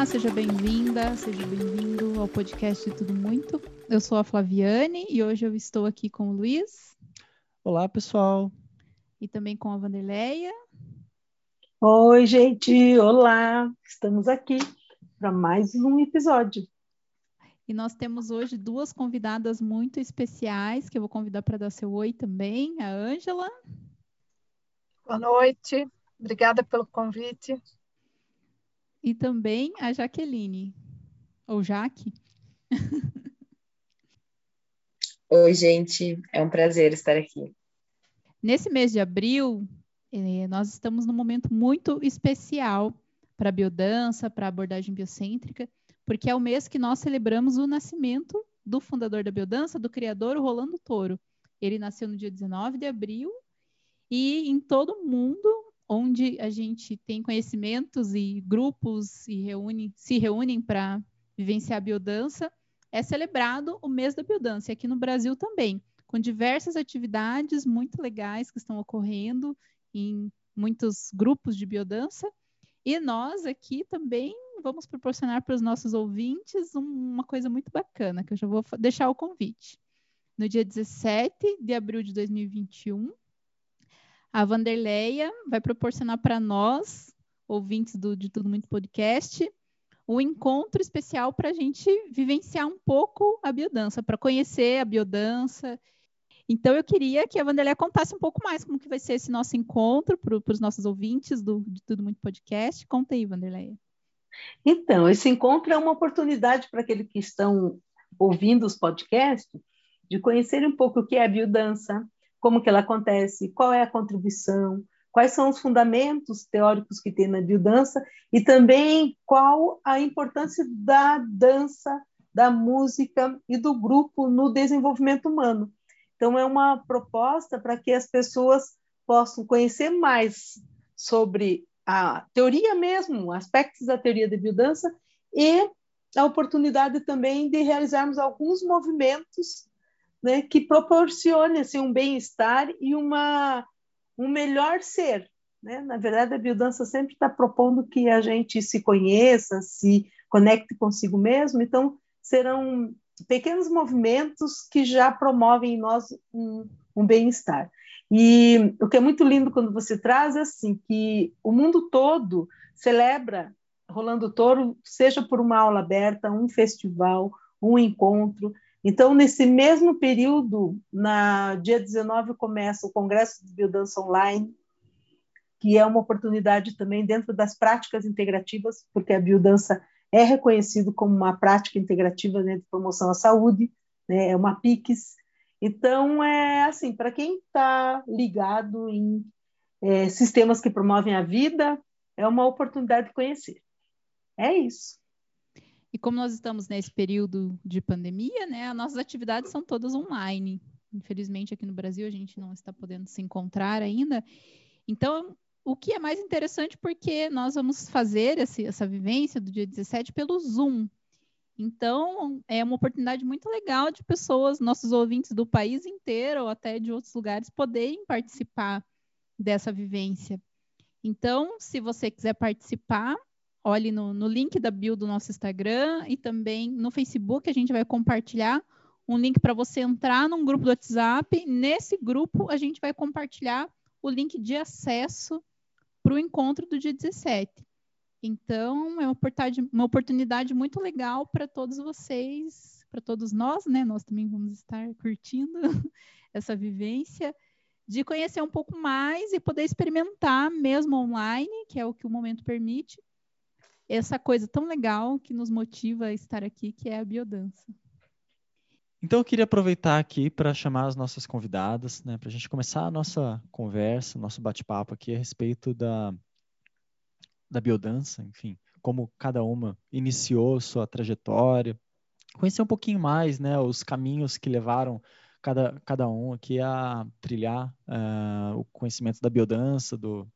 Olá, seja bem-vinda, seja bem-vindo ao podcast de Tudo Muito. Eu sou a Flaviane e hoje eu estou aqui com o Luiz. Olá, pessoal. E também com a Vanderleia. Oi, gente. Olá. Estamos aqui para mais um episódio. E nós temos hoje duas convidadas muito especiais que eu vou convidar para dar seu oi também, a Ângela. Boa noite. Obrigada pelo convite e também a Jaqueline, ou Jaque. Oi, gente, é um prazer estar aqui. Nesse mês de abril, eh, nós estamos num momento muito especial para a biodança, para a abordagem biocêntrica, porque é o mês que nós celebramos o nascimento do fundador da biodança, do criador, o Rolando Toro. Ele nasceu no dia 19 de abril e em todo o mundo onde a gente tem conhecimentos e grupos e reúne, se reúnem para vivenciar a biodança, é celebrado o mês da biodança, e aqui no Brasil também, com diversas atividades muito legais que estão ocorrendo em muitos grupos de biodança. E nós aqui também vamos proporcionar para os nossos ouvintes uma coisa muito bacana, que eu já vou deixar o convite. No dia 17 de abril de 2021, a Vanderleia vai proporcionar para nós, ouvintes do De Tudo Muito Podcast, um encontro especial para a gente vivenciar um pouco a biodança, para conhecer a biodança. Então, eu queria que a Vanderleia contasse um pouco mais como que vai ser esse nosso encontro para os nossos ouvintes do De Tudo Muito Podcast. Conta aí, Vanderleia. Então, esse encontro é uma oportunidade para aqueles que estão ouvindo os podcasts de conhecer um pouco o que é a biodança, como que ela acontece, qual é a contribuição, quais são os fundamentos teóricos que tem na biodança e também qual a importância da dança, da música e do grupo no desenvolvimento humano. Então é uma proposta para que as pessoas possam conhecer mais sobre a teoria mesmo, aspectos da teoria da biodança e a oportunidade também de realizarmos alguns movimentos né, que proporcione assim, um bem-estar e uma, um melhor ser. Né? Na verdade, a biodança sempre está propondo que a gente se conheça, se conecte consigo mesmo, então serão pequenos movimentos que já promovem em nós um, um bem-estar. E o que é muito lindo quando você traz é assim que o mundo todo celebra Rolando Toro, seja por uma aula aberta, um festival, um encontro, então, nesse mesmo período, na dia 19, começa o Congresso de Biodança Online, que é uma oportunidade também dentro das práticas integrativas, porque a biodança é reconhecido como uma prática integrativa né, de promoção à saúde, né, é uma PICS. Então, é assim, para quem está ligado em é, sistemas que promovem a vida, é uma oportunidade de conhecer. É isso. E como nós estamos nesse período de pandemia, né, as nossas atividades são todas online. Infelizmente, aqui no Brasil, a gente não está podendo se encontrar ainda. Então, o que é mais interessante, porque nós vamos fazer esse, essa vivência do dia 17 pelo Zoom. Então, é uma oportunidade muito legal de pessoas, nossos ouvintes do país inteiro ou até de outros lugares, poderem participar dessa vivência. Então, se você quiser participar, olhe no, no link da bio do nosso Instagram e também no Facebook a gente vai compartilhar um link para você entrar num grupo do WhatsApp. Nesse grupo a gente vai compartilhar o link de acesso para o encontro do dia 17. Então, é uma uma oportunidade muito legal para todos vocês, para todos nós, né? Nós também vamos estar curtindo essa vivência de conhecer um pouco mais e poder experimentar mesmo online, que é o que o momento permite, essa coisa tão legal que nos motiva a estar aqui, que é a biodança. Então eu queria aproveitar aqui para chamar as nossas convidadas, né, para a gente começar a nossa conversa, nosso bate-papo aqui a respeito da, da biodança, enfim, como cada uma iniciou sua trajetória, conhecer um pouquinho mais, né, os caminhos que levaram cada, cada um aqui a trilhar uh, o conhecimento da biodança, do,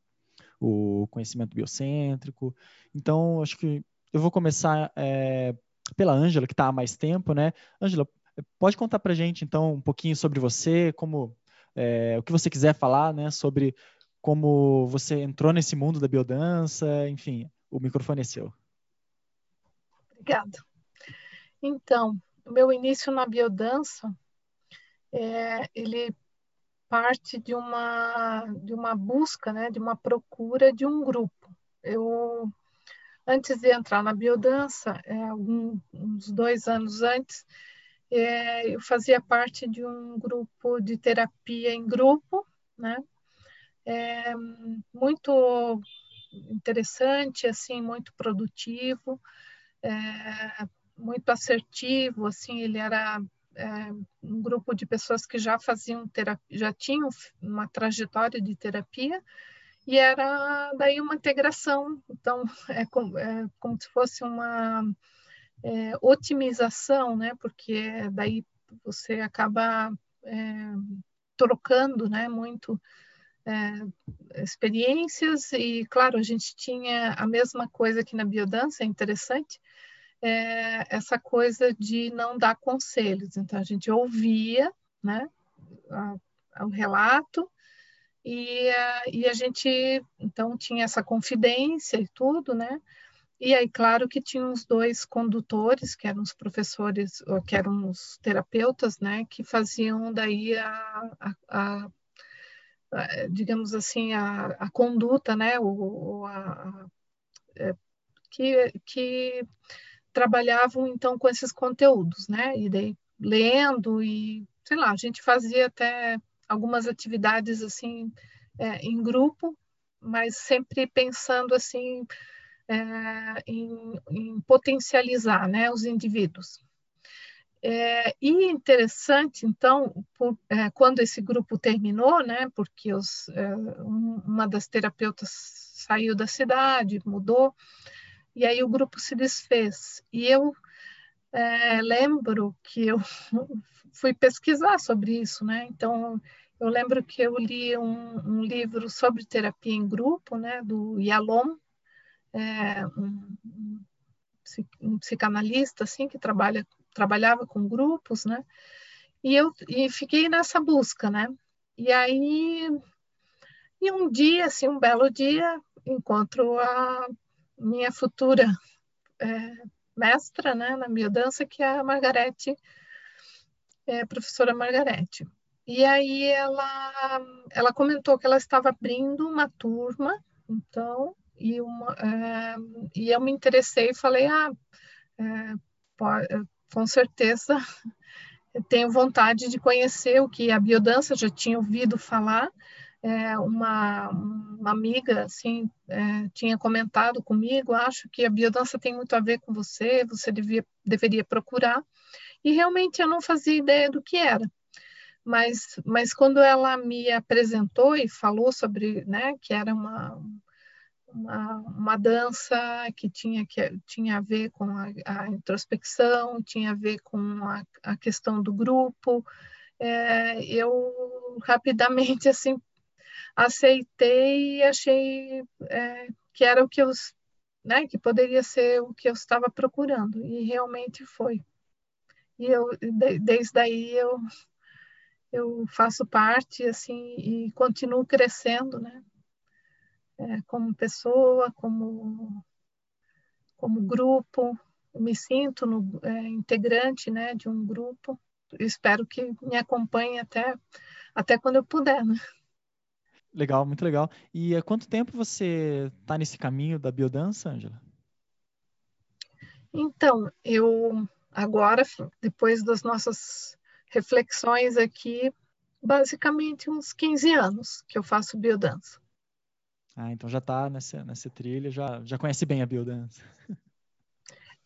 o conhecimento biocêntrico. Então, acho que eu vou começar é, pela Ângela, que está há mais tempo, né? Ângela, pode contar para gente, então, um pouquinho sobre você, como é, o que você quiser falar, né? Sobre como você entrou nesse mundo da biodança, enfim, o microfone é seu. Obrigada. Então, o meu início na biodança, é, ele parte de uma de uma busca, né, de uma procura de um grupo. Eu antes de entrar na biodança, é, algum, uns dois anos antes, é, eu fazia parte de um grupo de terapia em grupo, né? É, muito interessante, assim, muito produtivo, é, muito assertivo, assim, ele era é, um grupo de pessoas que já faziam terapia, já tinham uma trajetória de terapia e era daí uma integração, então é como, é como se fosse uma é, otimização, né? Porque daí você acaba é, trocando, né? Muito é, experiências e, claro, a gente tinha a mesma coisa que na biodança, é interessante, é, essa coisa de não dar conselhos. Então, a gente ouvia né, o relato e, e a gente, então, tinha essa confidência e tudo, né? E aí, claro que tinha os dois condutores, que eram os professores, que eram os terapeutas, né, que faziam daí a, a, a, a digamos assim, a, conduta, né, o, a, é, que, que trabalhavam então com esses conteúdos, né? E daí lendo e sei lá, a gente fazia até algumas atividades assim é, em grupo, mas sempre pensando assim é, em, em, potencializar, né, os indivíduos. É, e interessante, então, por, é, quando esse grupo terminou, né, porque os, é, uma das terapeutas saiu da cidade, mudou, e aí o grupo se desfez. E eu é, lembro que eu fui pesquisar sobre isso, né? Então, eu lembro que eu li um, um livro sobre terapia em grupo, né, do Yalom, é, um, um, psicanalista assim que trabalha trabalhava com grupos, né? E eu e fiquei nessa busca, né? E aí e um dia, assim, um belo dia, encontro a minha futura é, mestra né, na biodança, que é a Margarete, é, a professora Margarete. E aí ela, ela comentou que ela estava abrindo uma turma, então, e, uma, é, e eu me interessei e falei, ah, é, pode, com certeza tenho vontade de conhecer o que a biodança já tinha ouvido falar, é, uma, uma amiga assim é, tinha comentado comigo, acho que a biodança tem muito a ver com você, você devia, deveria procurar. E realmente eu não fazia ideia do que era. Mas, mas quando ela me apresentou e falou sobre, né, que era uma, uma, uma dança que tinha, que tinha a ver com a, a introspecção, tinha a ver com a, a questão do grupo, é, eu rapidamente assim aceitei e achei é, que era o que eu, né, que poderia ser o que eu estava procurando e realmente foi. E eu desde aí eu eu faço parte assim e continuo crescendo, né? É, como pessoa, como como grupo, me sinto no, é, integrante, né, de um grupo. espero que me acompanhe até até quando eu puder, né? Legal, muito legal. E há quanto tempo você está nesse caminho da biodança, Angela? Então, eu agora, depois das nossas reflexões aqui, basicamente uns 15 anos que eu faço biodança. Ah, então já está nessa, nessa trilha, já, já conhece bem a biodança.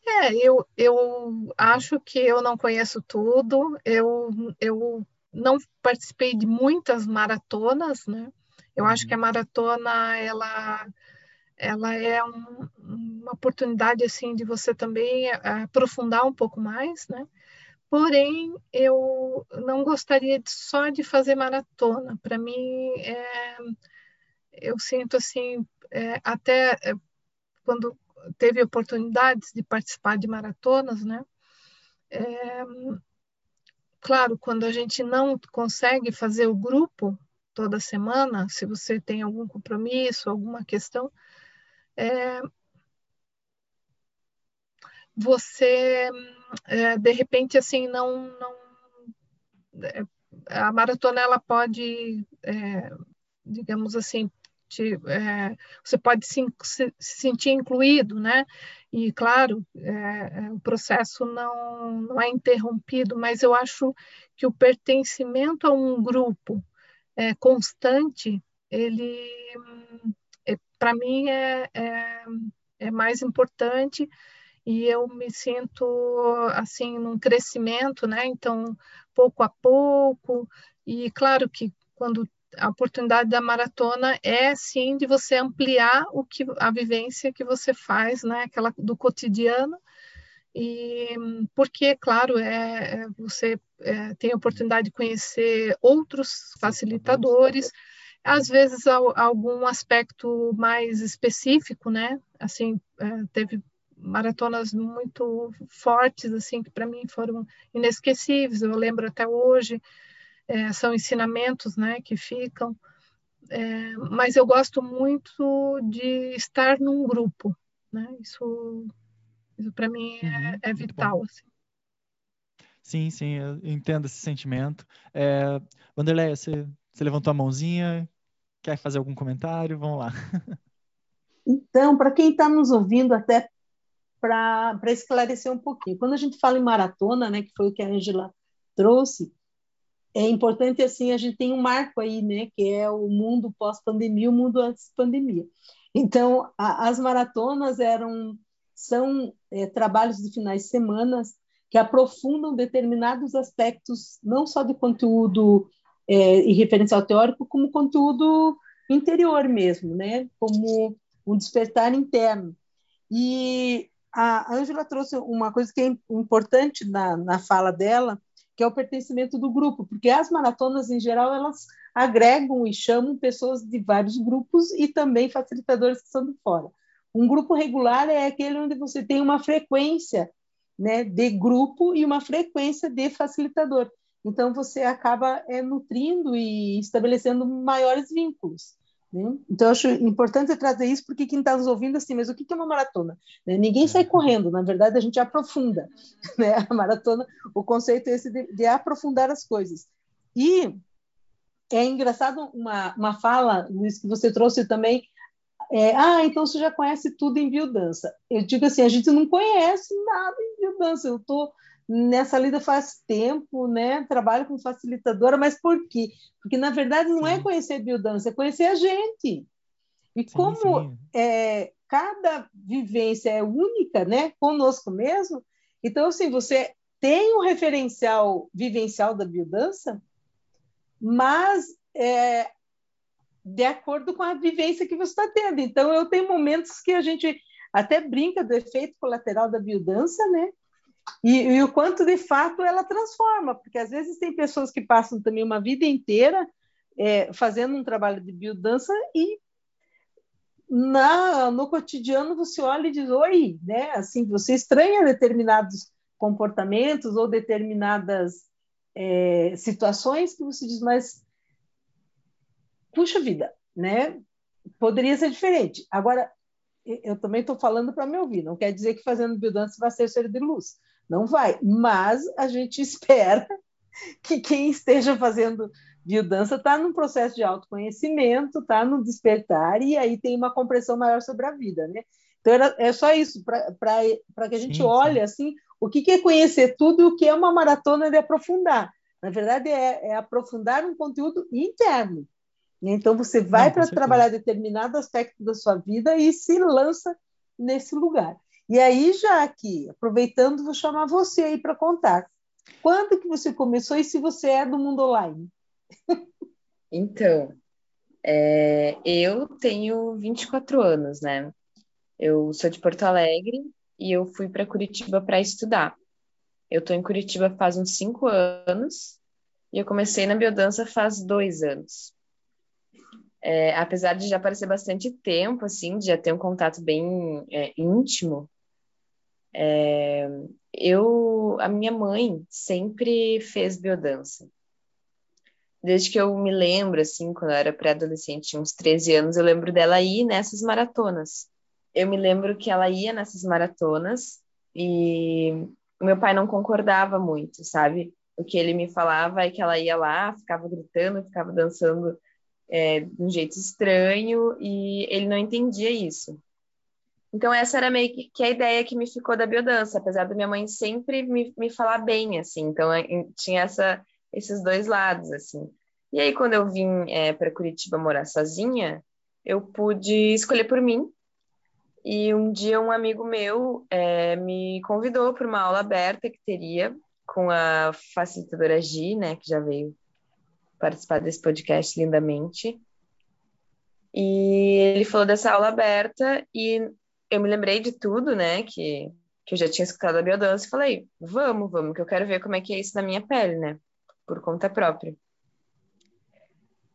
É, eu, eu acho que eu não conheço tudo, eu, eu não participei de muitas maratonas, né? Eu acho que a uhum. maratona ela ela é um, uma oportunidade assim de você também eh, aprofundar um pouco mais, né? Porém, eu não gostaria de, só de fazer maratona. Para mim, é, eu sinto assim, é, até é, quando teve oportunidades de participar de maratonas, né? É, claro, quando a gente não consegue fazer o grupo, toda semana, se você tem algum compromisso, alguma questão, é, você é, de repente assim não não é, a maratona ela pode é, digamos assim te, é, você pode se, se, sentir incluído né? E claro é, é, o processo não não é interrompido mas eu acho que o pertencimento a um grupo constante ele para mim é, é, é mais importante e eu me sinto assim num crescimento, né? Então, pouco a pouco e claro que quando a oportunidade da maratona é sim de você ampliar o que a vivência que você faz, né? Aquela do cotidiano e porque claro é, é você é, tem a oportunidade de conhecer outros facilitadores às vezes algum aspecto mais específico, né? Assim, é, teve maratonas muito fortes, assim, que para mim foram inesquecíveis. Eu lembro até hoje. É, são ensinamentos, né, que ficam. É, mas eu gosto muito de estar num grupo, né? Isso, isso para mim é, uhum, é vital, assim. Sim, sim, eu entendo esse sentimento. É, Wanderleia, você você levantou a mãozinha, quer fazer algum comentário? Vamos lá. Então, para quem está nos ouvindo, até para esclarecer um pouquinho, quando a gente fala em maratona, né, que foi o que a Angela trouxe, é importante assim a gente tem um marco aí, né, que é o mundo pós-pandemia, o mundo antes pandemia. Então, a, as maratonas eram são é, trabalhos de finais de semana que aprofundam determinados aspectos, não só de conteúdo é, e referencial teórico como conteúdo interior mesmo, né? Como um despertar interno. E a Ângela trouxe uma coisa que é importante na, na fala dela, que é o pertencimento do grupo, porque as maratonas, em geral, elas agregam e chamam pessoas de vários grupos e também facilitadores que são de fora. Um grupo regular é aquele onde você tem uma frequência né, de grupo e uma frequência de facilitador. Então, você acaba é, nutrindo e estabelecendo maiores vínculos. Né? Então, acho importante trazer isso, porque quem está nos ouvindo, assim, mas o que é uma maratona? Né? Ninguém sai uhum. correndo, na verdade, a gente aprofunda. Né? A maratona, o conceito é esse de, de aprofundar as coisas. E é engraçado uma, uma fala, Luiz, que você trouxe também, é, ah, então você já conhece tudo em biodança. Eu digo assim, a gente não conhece nada em biodança. Eu estou nessa lida faz tempo, né? Trabalho com facilitadora, mas por quê? Porque na verdade não é sim. é conhecer biodança, é conhecer a gente. E sim, como sim. É, cada vivência é única, né? Conosco mesmo. Então, assim, você tem um referencial vivencial da biodança, mas é, de acordo com a vivência que você está tendo. Então, eu tenho momentos que a gente até brinca do efeito colateral da biodança, né? E, e, o quanto de fato ela transforma, porque às vezes tem pessoas que passam também uma vida inteira é, fazendo um trabalho de biodança e na, no cotidiano você olha e diz oi, né? Assim, você estranha determinados comportamentos ou determinadas é, situações que você diz, mas puxa vida, né? Poderia ser diferente. Agora, eu também estou falando para me ouvir, não quer dizer que fazendo biodança vai ser ser de luz. Não vai. Mas a gente espera que quem esteja fazendo biodança está num processo de autoconhecimento, está no despertar, e aí tem uma compreensão maior sobre a vida, né? Então, era, é só isso, para que a gente sim, olhe, sim. assim, o que, que é conhecer tudo e o que é uma maratona de aprofundar. Na verdade, é, é aprofundar um conteúdo interno. Então, você vai para trabalhar determinado aspecto da sua vida e se lança nesse lugar. E aí, já aqui, aproveitando, vou chamar você aí para contar. Quando que você começou e se você é do mundo online? Então, é, eu tenho 24 anos, né? Eu sou de Porto Alegre e eu fui para Curitiba para estudar. Eu estou em Curitiba faz uns cinco anos e eu comecei na biodança faz dois anos. É, apesar de já parecer bastante tempo, assim, de já ter um contato bem é, íntimo, é, eu, a minha mãe sempre fez biodança. Desde que eu me lembro, assim, quando eu era pré-adolescente, uns 13 anos, eu lembro dela ir nessas maratonas. Eu me lembro que ela ia nessas maratonas e o meu pai não concordava muito, sabe? O que ele me falava é que ela ia lá, ficava gritando, ficava dançando é, de um jeito estranho e ele não entendia isso. Então, essa era meio que, a ideia que me ficou da biodança, apesar da minha mãe sempre me, me falar bem, assim. Então, tinha essa, esses dois lados, assim. E aí, quando eu vim é, para Curitiba morar sozinha, eu pude escolher por mim. E um dia, um amigo meu é, me convidou para uma aula aberta que teria com a facilitadora Gi, né, que já veio participar desse podcast lindamente. E ele falou dessa aula aberta e eu me lembrei de tudo, né, que, que eu já tinha escutado a biodança e falei, vamos, vamos, que eu quero ver como é que é isso na minha pele, né, por conta própria.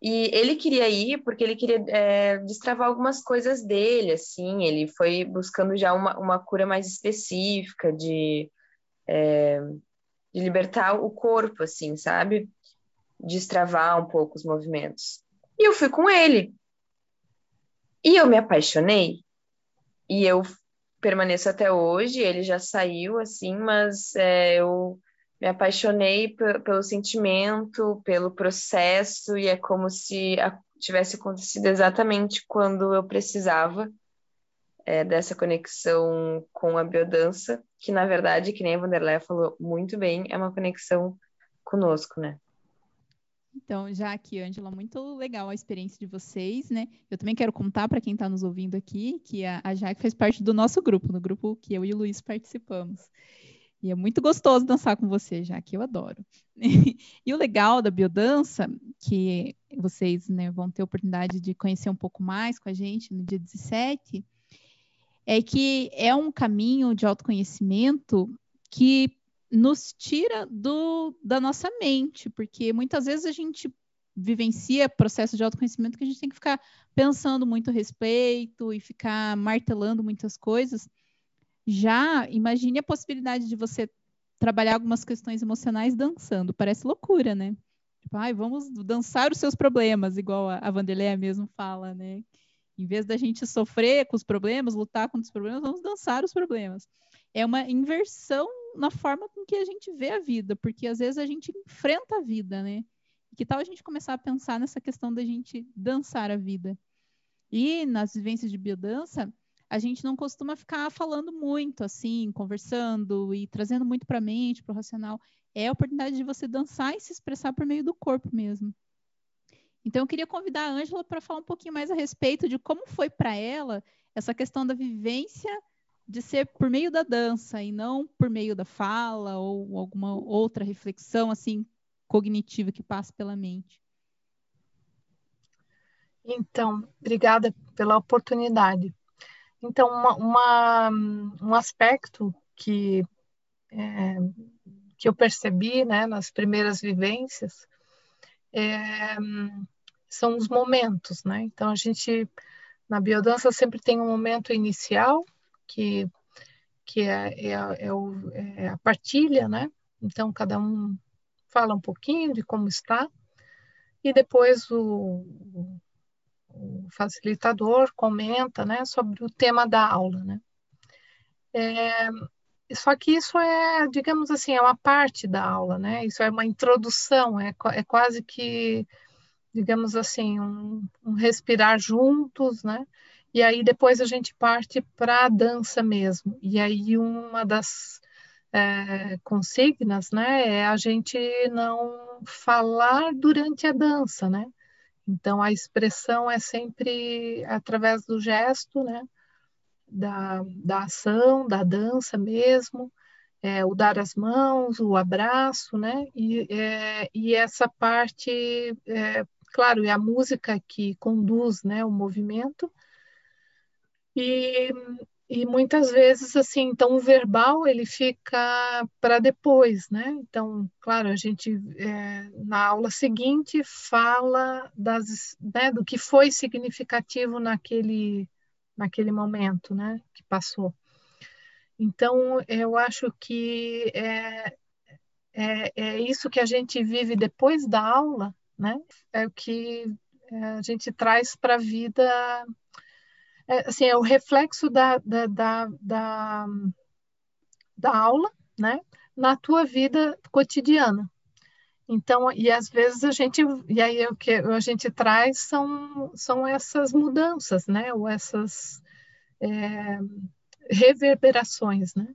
E ele queria ir porque ele queria é, destravar algumas coisas dele, assim, ele foi buscando já uma, uma cura mais específica de, é, de libertar o corpo, assim, sabe? Destravar um pouco os movimentos. E eu fui com ele. E eu me apaixonei e eu permaneço até hoje. Ele já saiu, assim, mas é, eu me apaixonei pelo sentimento, pelo processo, e é como se tivesse acontecido exatamente quando eu precisava é, dessa conexão com a biodança, que na verdade, que nem a Vanderlei falou muito bem, é uma conexão conosco, né? Então, já aqui, Ângela, muito legal a experiência de vocês, né? Eu também quero contar para quem está nos ouvindo aqui que a, a Jaque faz parte do nosso grupo, no grupo que eu e o Luiz participamos. E é muito gostoso dançar com você, já que eu adoro. e o legal da biodança, que vocês né, vão ter oportunidade de conhecer um pouco mais com a gente no dia 17, é que é um caminho de autoconhecimento que nos tira do, da nossa mente, porque muitas vezes a gente vivencia processo de autoconhecimento que a gente tem que ficar pensando muito a respeito e ficar martelando muitas coisas. Já imagine a possibilidade de você trabalhar algumas questões emocionais dançando. Parece loucura, né? Tipo, vamos dançar os seus problemas, igual a, a Vanderlei mesmo fala, né? Em vez da gente sofrer com os problemas, lutar contra os problemas, vamos dançar os problemas. É uma inversão na forma com que a gente vê a vida, porque às vezes a gente enfrenta a vida, né? Que tal a gente começar a pensar nessa questão da gente dançar a vida? E nas vivências de biodança, a gente não costuma ficar falando muito, assim, conversando e trazendo muito para a mente, para o racional. É a oportunidade de você dançar e se expressar por meio do corpo mesmo. Então, eu queria convidar a Ângela para falar um pouquinho mais a respeito de como foi para ela essa questão da vivência de ser por meio da dança e não por meio da fala ou alguma outra reflexão assim cognitiva que passa pela mente. Então, obrigada pela oportunidade. Então, uma, uma, um aspecto que, é, que eu percebi né, nas primeiras vivências é, são os momentos. Né? Então, a gente, na biodança, sempre tem um momento inicial, que, que é, é, é, o, é a partilha, né? Então, cada um fala um pouquinho de como está, e depois o, o facilitador comenta né, sobre o tema da aula. Né? É, só que isso é, digamos assim, é uma parte da aula, né? Isso é uma introdução, é, é quase que, digamos assim, um, um respirar juntos, né? E aí depois a gente parte para a dança mesmo. E aí uma das é, consignas, né, é a gente não falar durante a dança, né? Então a expressão é sempre através do gesto, né? Da, da ação, da dança mesmo, é, o dar as mãos, o abraço, né? E, é, e essa parte, é, claro, é a música que conduz, né, o movimento, e, e muitas vezes, assim, então o verbal ele fica para depois, né? Então, claro, a gente é, na aula seguinte fala das, né, do que foi significativo naquele, naquele momento, né, que passou. Então, eu acho que é, é, é isso que a gente vive depois da aula, né? É o que é, a gente traz para a vida é, assim, é o reflexo da, da, da, da, da aula, né, na tua vida cotidiana. Então, e às vezes a gente, e aí o que a gente traz são, são essas mudanças, né, ou essas é, reverberações, né.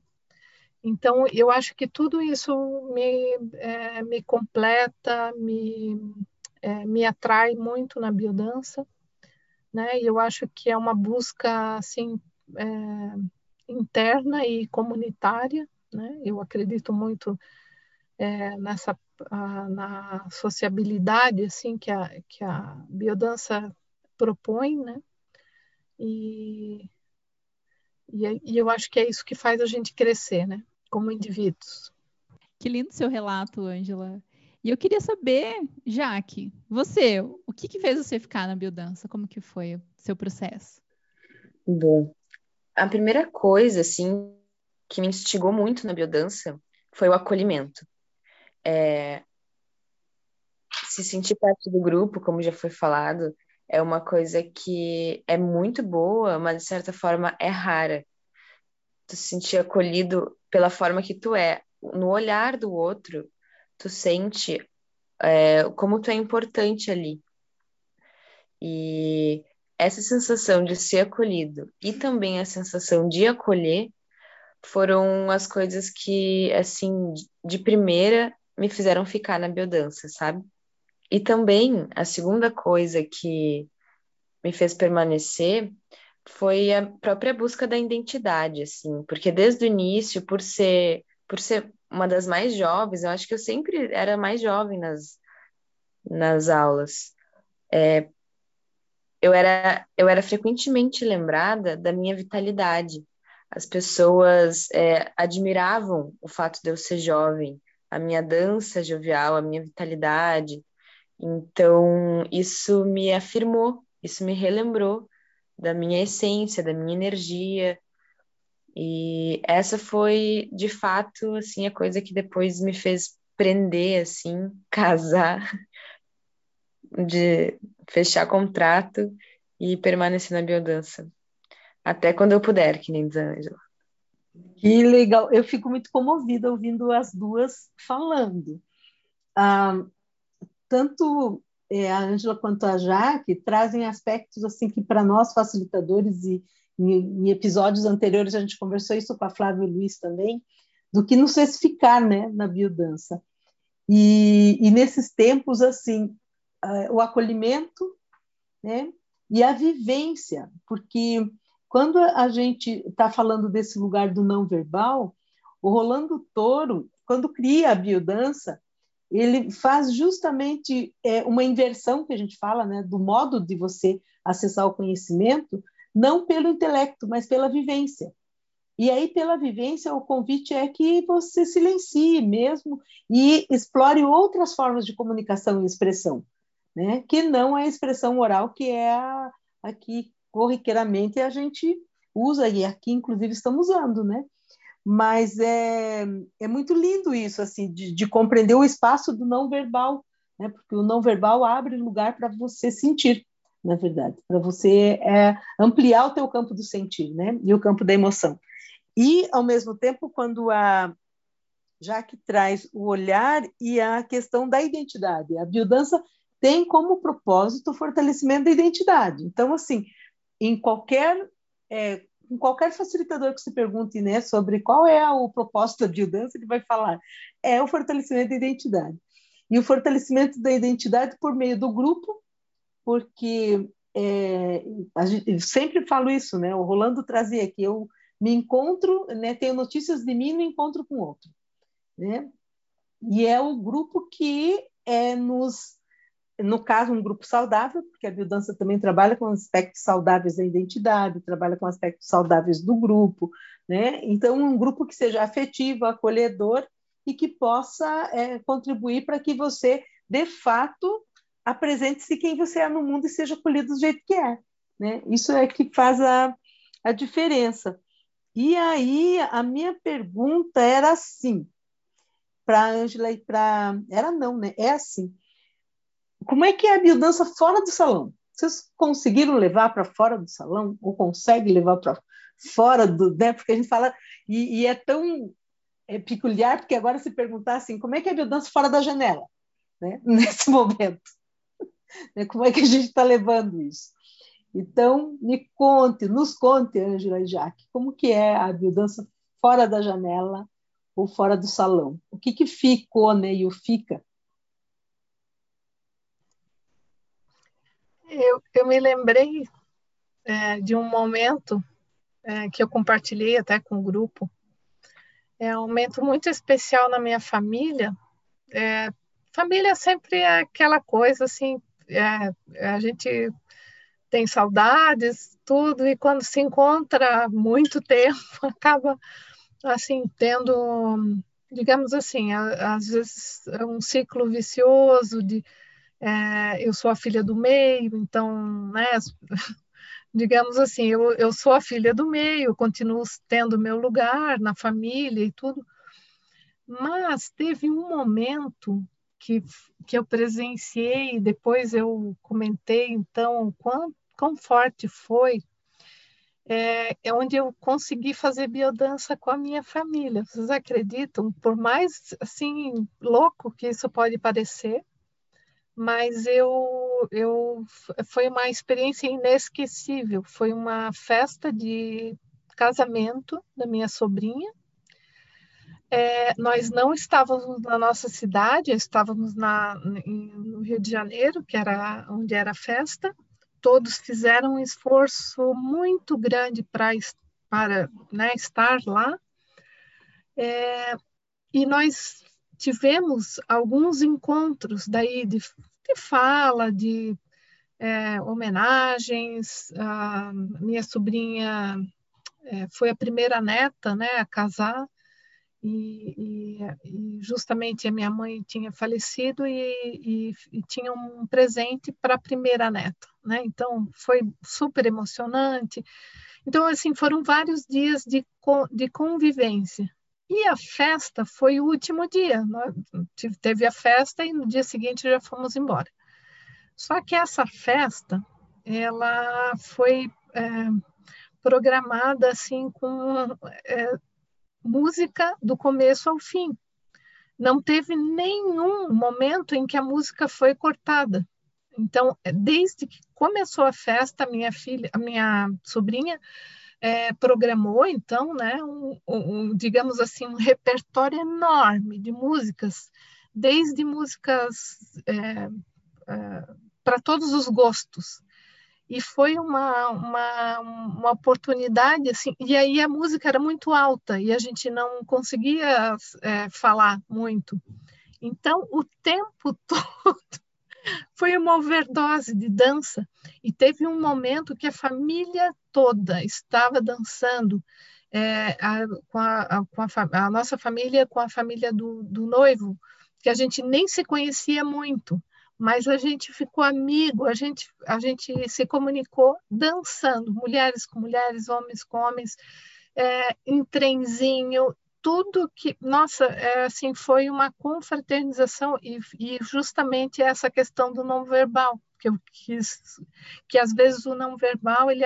Então, eu acho que tudo isso me, é, me completa, me, é, me atrai muito na biodança, né? E eu acho que é uma busca, assim, é, interna e comunitária, né? Eu acredito muito é, nessa a, na sociabilidade, assim, que a, que a biodança propõe, né? E, e, e eu acho que é isso que faz a gente crescer, né? como indivíduos. Que lindo seu relato, Ângela. E eu queria saber, Jaque, você, o que, que fez você ficar na biodança? Como que foi o seu processo? Bom, a primeira coisa, assim, que me instigou muito na biodança foi o acolhimento. É... Se sentir parte do grupo, como já foi falado, é uma coisa que é muito boa, mas de certa forma é rara. Tu se sentir acolhido pela forma que tu é. No olhar do outro, tu sente é, como tu é importante ali. E essa sensação de ser acolhido e também a sensação de acolher foram as coisas que, assim, de primeira me fizeram ficar na biodança, sabe? E também a segunda coisa que me fez permanecer foi a própria busca da identidade, assim, porque desde o início, por ser, por ser uma das mais jovens, eu acho que eu sempre era mais jovem nas, nas aulas. É, eu era, eu era frequentemente lembrada da minha vitalidade. As pessoas é, admiravam o fato de eu ser jovem, a minha dança jovial, a minha vitalidade. Então, isso me afirmou, isso me relembrou da minha essência, da minha energia. E essa foi, de fato, assim, a coisa que depois me fez prender, assim, casar, de fechar contrato e permanecer na biodança. Até quando eu puder, que nem a. Que legal. Eu fico muito comovida ouvindo as duas falando. Ah, tanto é, a Ângela quanto a Jaque trazem aspectos assim que para nós facilitadores e em, episódios anteriores a gente conversou isso com a Flávia e Luiz também do que nos fez ficar né, na biodança. E, e nesses tempos assim o acolhimento né, e a vivência porque quando a gente está falando desse lugar do não verbal o Rolando Toro quando cria a biodança ele faz justamente é, uma inversão que a gente fala, né, do modo de você acessar o conhecimento, não pelo intelecto, mas pela vivência. E aí, pela vivência, o convite é que você silencie mesmo e explore outras formas de comunicação e expressão, né? que não a expressão oral, que é a, a que corriqueiramente a gente usa, e aqui, inclusive, estamos usando, né? mas é, é muito lindo isso, assim, de, de compreender o espaço do não verbal, né? porque o não verbal abre lugar para você sentir, na verdade, para você é, ampliar o teu campo do sentir, né? E o campo da emoção. E, ao mesmo tempo, quando a Jaque traz o olhar e a questão da identidade, a biodança tem como propósito o fortalecimento da identidade. Então, assim, em qualquer é, com qualquer facilitador que se pergunte né, sobre qual é o propósito da biodança, ele vai falar é o fortalecimento da identidade. E o fortalecimento da identidade por meio do grupo, porque é, gente, sempre falo isso, né? O Rolando trazia aqui, eu me encontro, né, tenho notícias de mim e me encontro com outro, né? E é o grupo que é, nos no caso, um grupo saudável, porque a biodança também trabalha com aspectos saudáveis da identidade, trabalha com aspectos saudáveis do grupo, né? Então, um grupo que seja afetivo, acolhedor e que possa é, contribuir para que você, de fato, apresente-se quem você é no mundo e seja acolhido do jeito que é, né? Isso é que faz a, a diferença. E aí, a minha pergunta era assim, para a Ângela e para... Era não, né? É assim como é que é a biodança fora do salão? Vocês conseguiram levar para fora do salão? Ou conseguem levar para fora do. Né? Porque a gente fala. E, e, é tão é peculiar, porque agora se perguntar assim, como é que é a biodança fora da janela, né? nesse momento? Né? Como é que a gente está levando isso? Então, me conte, nos conte, Ângela e Jaque, como que é a biodança fora da janela ou fora do salão? O que, que ficou, né, e o fica? Eu, eu me lembrei é, de um momento é, que eu compartilhei até com o grupo. É um momento muito especial na minha família. É, família sempre é aquela coisa assim, é, a gente tem saudades, tudo, e quando se encontra muito tempo, acaba assim tendo, digamos assim, às vezes é um ciclo vicioso de é, eu sou a filha do meio, então, né, digamos assim, eu, eu sou a filha do meio, continuo tendo meu lugar na família e tudo, mas teve um momento que, que eu presenciei, depois eu comentei, então, quão, quão forte foi, é, é onde eu consegui fazer biodança com a minha família. Vocês acreditam? Por mais, assim, louco que isso pode parecer, mas eu, eu foi uma experiência inesquecível. Foi uma festa de casamento da minha sobrinha. É, nós não estávamos na nossa cidade, estávamos na, no Rio de Janeiro, que era onde era a festa. Todos fizeram um esforço muito grande pra, para né, estar lá. É, e nós tivemos alguns encontros daí de, de fala, de é, homenagens. A minha sobrinha é, foi a primeira neta né, a casar, e, e, e, justamente a minha mãe tinha falecido e, e tinha um presente para a primeira neta, né? Então foi super emocionante. Então assim foram vários dias de, de convivência e a festa foi o último dia. Né? Teve a festa e no dia seguinte já fomos embora. Só que essa festa, ela foi é, programada assim com é, música do começo ao fim. Não teve nenhum momento em que a música foi cortada. Então, desde que começou a festa, a minha filha, a minha sobrinha é, programou, então, né, um, um, digamos assim, um repertório enorme de músicas, desde músicas é, é, para todos os gostos. E foi uma, uma, uma oportunidade, assim, e aí a música era muito alta e a gente não conseguia é, falar muito. Então, o tempo todo foi uma overdose de dança. E teve um momento que a família toda estava dançando é, a, com, a, a, com a, nossa família, com a família do, do noivo, que a gente nem se conhecia muito, mas a gente ficou amigo, a gente, a gente se comunicou dançando, mulheres com mulheres, homens com homens, é, em trenzinho, tudo que, nossa, é, assim, foi uma confraternização e, e, justamente essa questão do não verbal, que eu quis, que às vezes o não verbal ele,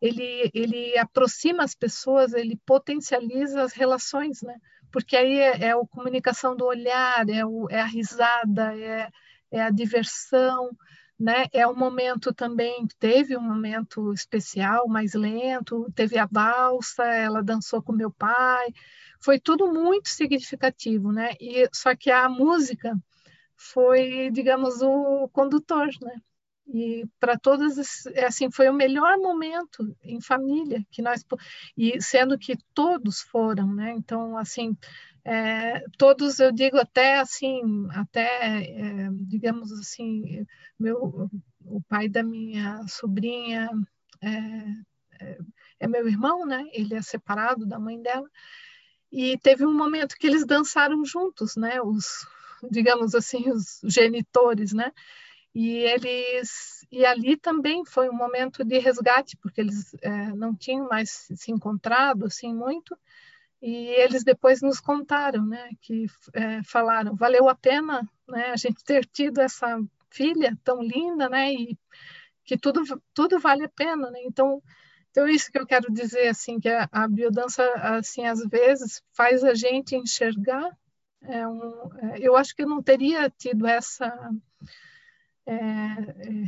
ele, ele aproxima as pessoas, ele potencializa as relações, né? Porque aí é, é a comunicação do olhar, é, o, é a risada, é, é a diversão, né? É um momento também, teve um momento especial, mais lento, teve a balsa, ela dançou com meu pai, foi tudo muito significativo, né? E só que a música foi, digamos, o condutor, né? E para todas, assim, foi o melhor momento em família que nós e sendo que todos foram, né? Então, assim, é, todos eu digo até assim, até é, digamos assim, meu, o pai da minha sobrinha é, é, é, meu irmão, né? Ele é separado da mãe dela e teve um momento que eles dançaram juntos, né? Os, digamos assim, os genitores, né? E eles e ali também foi um momento de resgate porque eles é, não tinham mais se encontrado assim muito e eles depois nos contaram, né, que é, falaram, valeu a pena, né, a gente ter tido essa filha tão linda, né, e que tudo tudo vale a pena, né? Então Então, isso que eu quero dizer, assim, que a, a biodança, assim, às vezes faz a gente enxergar. É um, é, eu acho que eu não teria tido essa é,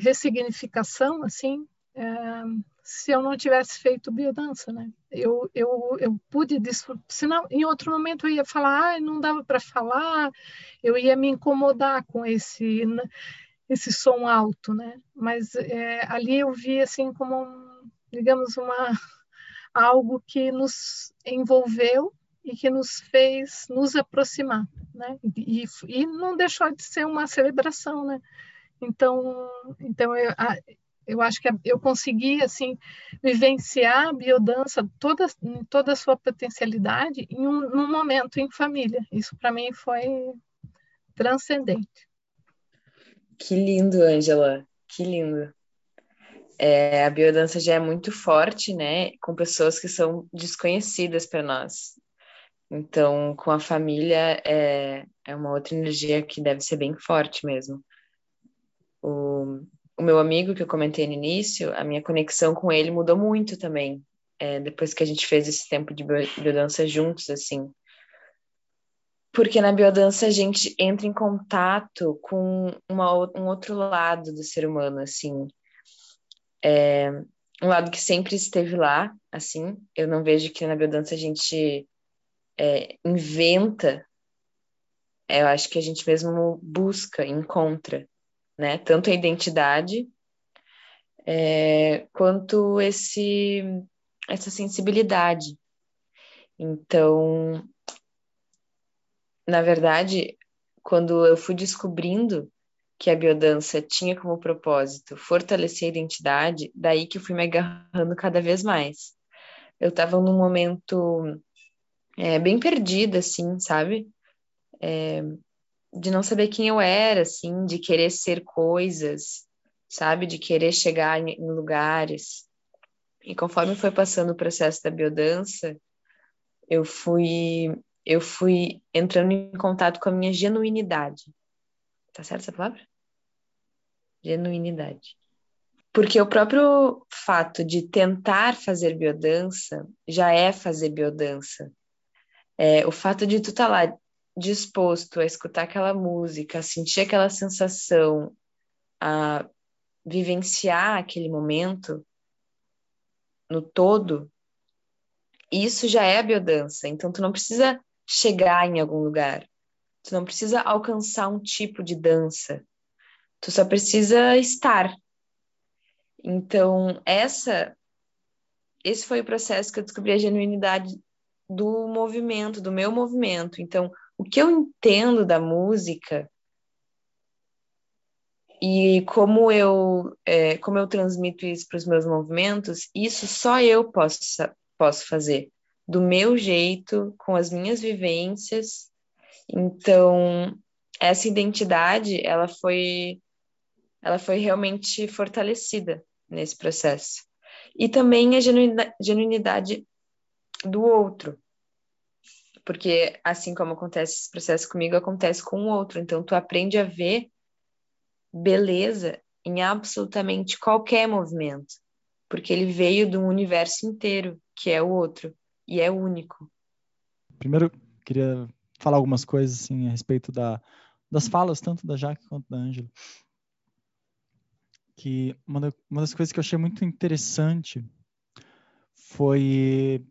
ressignificação, assim, é, se eu não tivesse feito biodança, né? Eu, eu, eu pude desfrutar, senão em outro momento eu ia falar, ah, não dava para falar, eu ia me incomodar com esse esse som alto, né? Mas é, ali eu vi assim como digamos, uma, algo que nos envolveu e que nos fez nos aproximar, né? E, e não deixou de ser uma celebração, né? Então, então eu, eu acho que eu consegui assim vivenciar a biodança toda toda a sua potencialidade em um num momento em família. Isso para mim foi transcendente. Que lindo, Angela. Que lindo é, a biodança já é muito forte, né, com pessoas que são desconhecidas para nós. Então, com a família é, é uma outra energia que deve ser bem forte mesmo. O, o meu amigo que eu comentei no início, a minha conexão com ele mudou muito também, é, depois que a gente fez esse tempo de biodança juntos, assim. Porque na biodança a gente entra em contato com uma, um outro lado do ser humano, assim é um lado que sempre esteve lá, assim. Eu não vejo que na biodança a gente é, inventa. É, eu acho que a gente mesmo busca, encontra, né? Tanto a identidade é, quanto esse essa sensibilidade. Então, na verdade, quando eu fui descobrindo que a biodança tinha como propósito fortalecer a identidade, daí que eu fui me agarrando cada vez mais. Eu estava num momento é, bem perdida, assim, sabe? É, de não saber quem eu era, assim, de querer ser coisas, sabe? De querer chegar em, lugares. E conforme foi passando o processo da biodança, eu fui eu fui entrando em contato com a minha genuinidade Tá certo essa palavra? Genuinidade. Porque o próprio fato de tentar fazer biodança já é fazer biodança. É, o fato de tu estar tá lá disposto a escutar aquela música, a sentir aquela sensação, a vivenciar aquele momento no todo, isso já é a biodança. Então tu não precisa chegar em algum lugar. Tu não precisa alcançar um tipo de dança. Tu só precisa estar. Então, essa esse foi o processo que eu descobri a genuinidade do movimento, do meu movimento. Então, o que eu entendo da música e como eu é, como eu transmito isso para os meus movimentos, isso só eu posso posso fazer do meu jeito, com as minhas vivências então, essa identidade, ela foi ela foi realmente fortalecida nesse processo. E também a genuinidade do outro. Porque assim como acontece esse processo comigo, acontece com o outro. Então tu aprende a ver beleza em absolutamente qualquer movimento, porque ele veio de um universo inteiro, que é o outro, e é único. Primeiro, queria falar algumas coisas assim a respeito da, das falas tanto da Jaque quanto da Ângela. Que uma, uma das coisas que eu achei muito interessante foi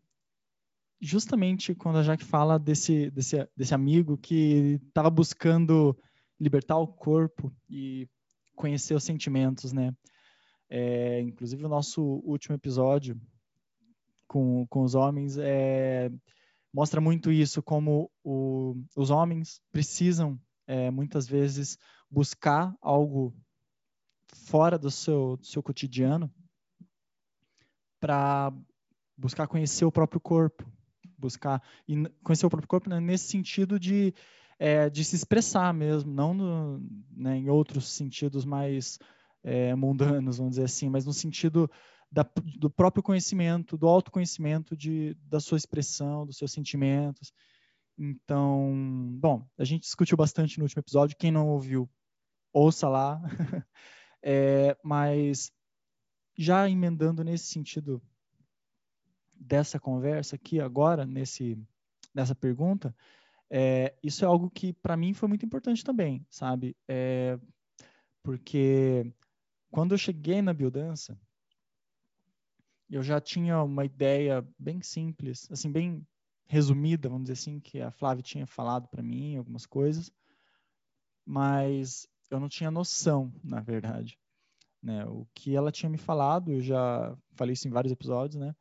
justamente quando a Jaque fala desse, desse, desse amigo que estava buscando libertar o corpo e conhecer os sentimentos, né? É, inclusive o nosso último episódio com, com os homens é, mostra muito isso, como o, os homens precisam, é, muitas vezes, buscar algo fora do seu, do seu cotidiano para buscar conhecer o próprio corpo, buscar e conhecer o próprio corpo né, nesse sentido de, é, de se expressar mesmo, não no, né, em outros sentidos mais é, mundanos, vamos dizer assim, mas no sentido da, do próprio conhecimento, do autoconhecimento de, da sua expressão, dos seus sentimentos. Então, bom, a gente discutiu bastante no último episódio. Quem não ouviu, ouça lá. é, mas já emendando nesse sentido dessa conversa aqui agora, nesse, nessa pergunta, é, isso é algo que para mim foi muito importante também, sabe? É, porque quando eu cheguei na biodança, eu já tinha uma ideia bem simples, assim, bem resumida, vamos dizer assim, que a Flávia tinha falado para mim algumas coisas, mas eu não tinha noção, na verdade. Né? O que ela tinha me falado, eu já falei isso em vários episódios, né?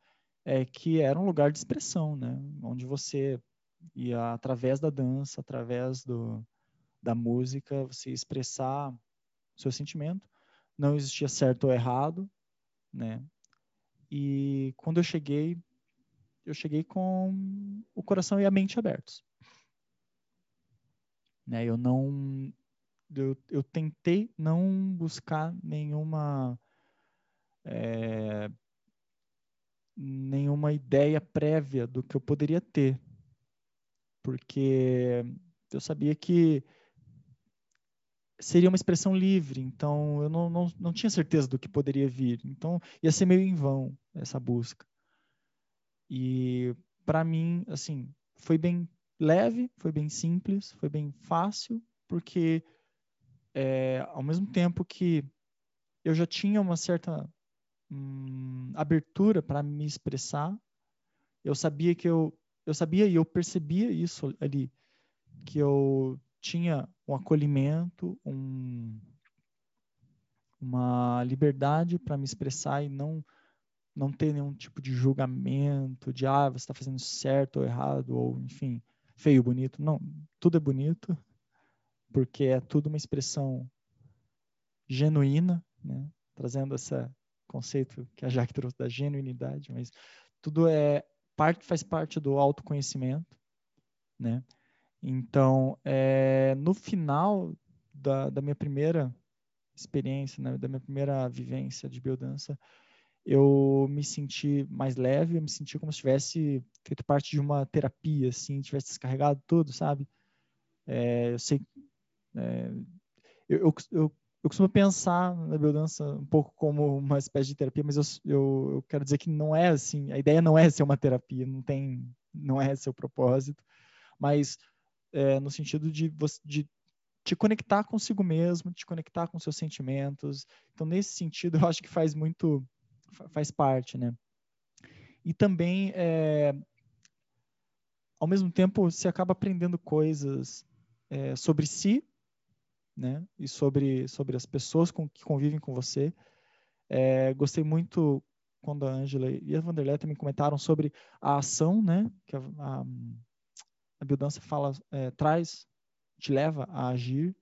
É que era um lugar de expressão, né? Onde você ia através da dança, através do, da música, você expressar seu sentimento. Não existia certo ou errado, né? E quando eu cheguei, eu cheguei com o coração e a mente abertos. Né? Eu não eu, eu tentei não buscar nenhuma é, nenhuma ideia prévia do que eu poderia ter, porque eu sabia que seria uma expressão livre, então eu não, não, não tinha certeza do que poderia vir, então ia ser meio em vão essa busca. E para mim, assim, foi bem leve, foi bem simples, foi bem fácil, porque é, ao mesmo tempo que eu já tinha uma certa hum, abertura para me expressar, eu sabia que eu, eu sabia e eu percebia isso ali, que eu tinha um acolhimento, um, uma liberdade para me expressar e não não ter nenhum tipo de julgamento de ah você está fazendo certo ou errado ou enfim feio bonito não tudo é bonito porque é tudo uma expressão genuína, né? trazendo esse conceito que a Jaque trouxe da genuinidade, mas tudo é parte faz parte do autoconhecimento, né? Então, é, no final da, da, minha primeira experiência, né, da minha primeira vivência de biodança, eu me senti mais leve, eu me senti como se tivesse feito parte de uma terapia, assim, tivesse descarregado tudo, sabe? É, eu sei é, eu, eu, eu, eu, costumo pensar na biodança um pouco como uma espécie de terapia, mas eu, eu, eu quero dizer que não é assim, a ideia não é ser uma terapia, não tem, não é seu propósito, mas é, no sentido de, de te conectar consigo mesmo, te conectar com seus sentimentos. Então, nesse sentido, eu acho que faz muito, faz parte, né? E também, é, ao mesmo tempo, você acaba aprendendo coisas é, sobre si né? E sobre, sobre as pessoas com, que convivem com você. É, gostei muito quando a Angela e a Vanderlei também comentaram sobre a ação, né? Que a, a, a biodança fala, é, traz, te leva a agir.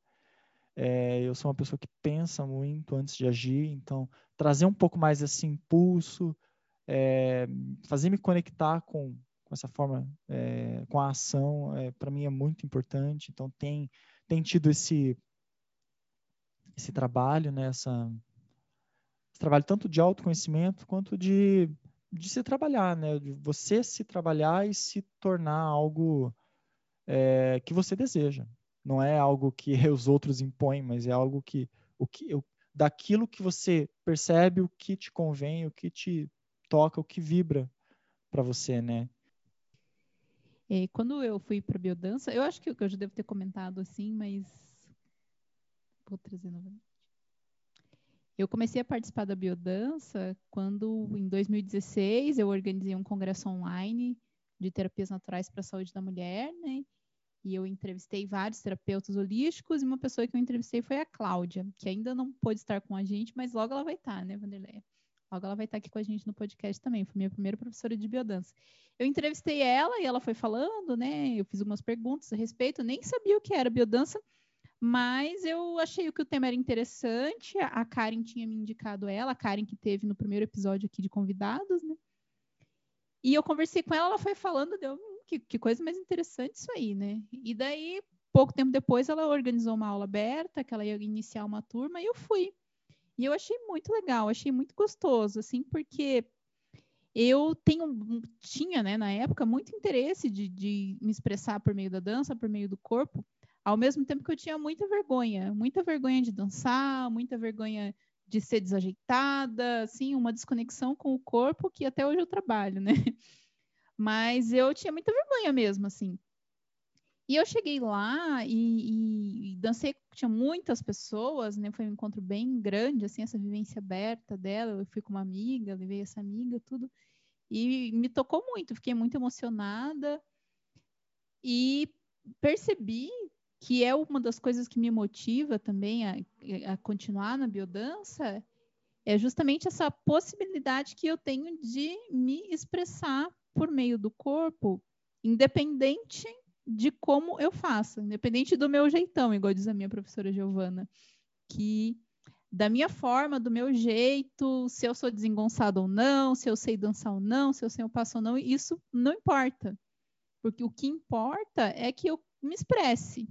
É, eu sou uma pessoa que pensa muito antes de agir, então trazer um pouco mais esse impulso, é, fazer me conectar com, com essa forma, é, com a ação, é, para mim é muito importante. Então tem tem tido esse esse trabalho, né, essa, esse trabalho tanto de autoconhecimento quanto de, de se trabalhar, né, de você se trabalhar e se tornar algo é, que você deseja. Não é algo que os outros impõem, mas é algo que, o que daquilo que você percebe, o que te convém, o que te toca, o que vibra para você, né? Quando eu fui para biodança, eu acho que eu já devo ter comentado assim, mas Vou trazer novamente. Eu comecei a participar da biodança quando, em 2016, eu organizei um congresso online de terapias naturais para a saúde da mulher, né? E eu entrevistei vários terapeutas holísticos e uma pessoa que eu entrevistei foi a Cláudia, que ainda não pôde estar com a gente, mas logo ela vai estar, né, Vanderleia? Logo ela vai estar aqui com a gente no podcast também. Foi minha primeira professora de biodança. Eu entrevistei ela e ela foi falando, né? Eu fiz algumas perguntas a respeito, nem sabia o que era biodança, mas eu achei que o tema era interessante. A Karen tinha me indicado ela, a Karen que teve no primeiro episódio aqui de convidados, né? E eu conversei com ela, ela foi falando, deu hum, que, que coisa mais interessante isso aí, né? E daí, pouco tempo depois, ela organizou uma aula aberta, que ela ia iniciar uma turma, e eu fui. E eu achei muito legal, achei muito gostoso, assim, porque eu tenho, tinha, né, na época, muito interesse de, de me expressar por meio da dança, por meio do corpo, ao mesmo tempo que eu tinha muita vergonha, muita vergonha de dançar, muita vergonha de ser desajeitada, assim, uma desconexão com o corpo que até hoje eu trabalho, né? Mas eu tinha muita vergonha mesmo, assim. E eu cheguei lá e, e, dancei, tinha muitas pessoas, né? Foi um encontro bem grande, assim, essa vivência aberta dela. Eu fui com uma amiga, levei essa amiga, tudo. E me tocou muito, fiquei muito emocionada. E percebi que é uma das coisas que me motiva também a, a continuar na biodança, é justamente essa possibilidade que eu tenho de me expressar por meio do corpo, independente de como eu faço, independente do meu jeitão, igual diz a minha professora Giovana, que da minha forma, do meu jeito, se eu sou desengonçada ou não, se eu sei dançar ou não, se eu sei o passo ou não, isso não importa. Porque o que importa é que eu me expresse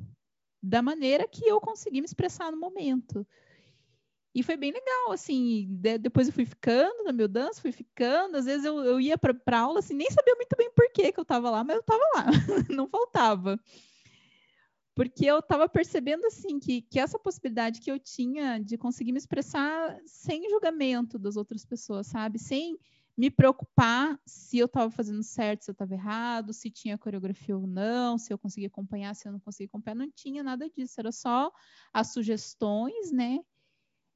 da maneira que eu consegui me expressar no momento. E foi bem legal, assim. De, depois eu fui ficando na meu dança, fui ficando. Às vezes eu, eu ia para aula, assim, nem sabia muito bem por que, que eu estava lá, mas eu estava lá, não faltava. Porque eu estava percebendo, assim, que, que essa possibilidade que eu tinha de conseguir me expressar sem julgamento das outras pessoas, sabe? Sem me preocupar se eu estava fazendo certo, se eu estava errado, se tinha coreografia ou não, se eu conseguia acompanhar, se eu não conseguia acompanhar, não tinha nada disso, era só as sugestões, né,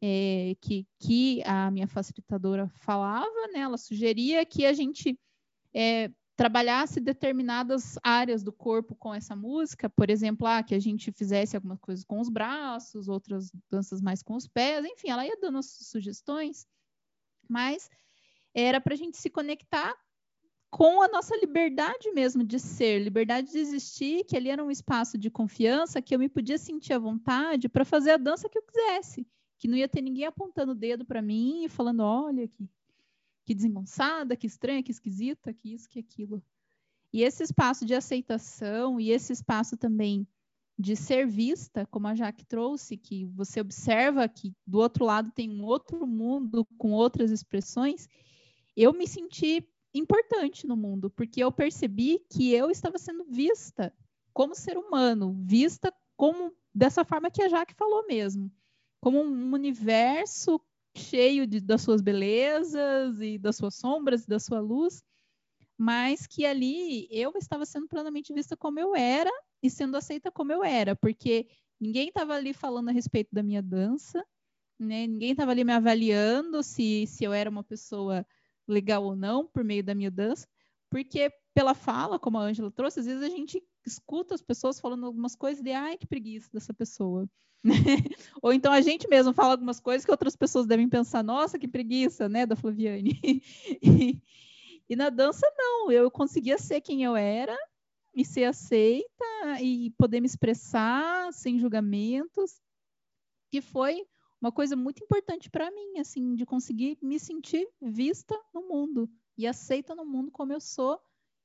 é, que, que a minha facilitadora falava, né? Ela sugeria que a gente é, trabalhasse determinadas áreas do corpo com essa música, por exemplo, ah, que a gente fizesse algumas coisas com os braços, outras danças mais com os pés, enfim, ela ia dando sugestões, mas era para a gente se conectar com a nossa liberdade mesmo de ser, liberdade de existir, que ali era um espaço de confiança, que eu me podia sentir à vontade para fazer a dança que eu quisesse que não ia ter ninguém apontando o dedo para mim e falando, olha que, que desengonçada, que estranha, que esquisita, que isso, que aquilo. E esse espaço de aceitação e esse espaço também de ser vista, como a Jaque trouxe, que você observa que do outro lado tem um outro mundo com outras expressões, eu me senti importante no mundo, porque eu percebi que eu estava sendo vista como ser humano, vista como dessa forma que a Jaque falou mesmo como um universo cheio de, das suas belezas e das suas sombras e da sua luz, mas que ali eu estava sendo plenamente vista como eu era e sendo aceita como eu era, porque ninguém estava ali falando a respeito da minha dança, né? Ninguém estava ali me avaliando se, se eu era uma pessoa legal ou não por meio da minha dança, porque pela fala, como a Ângela trouxe, às vezes a gente escuta as pessoas falando algumas coisas de ai que preguiça dessa pessoa. Ou então a gente mesmo fala algumas coisas que outras pessoas devem pensar, nossa, que preguiça, né, da Flaviane. e, e na dança, não, eu conseguia ser quem eu era e ser aceita e poder me expressar sem julgamentos, que foi uma coisa muito importante para mim, assim, de conseguir me sentir vista no mundo e aceita no mundo como eu sou,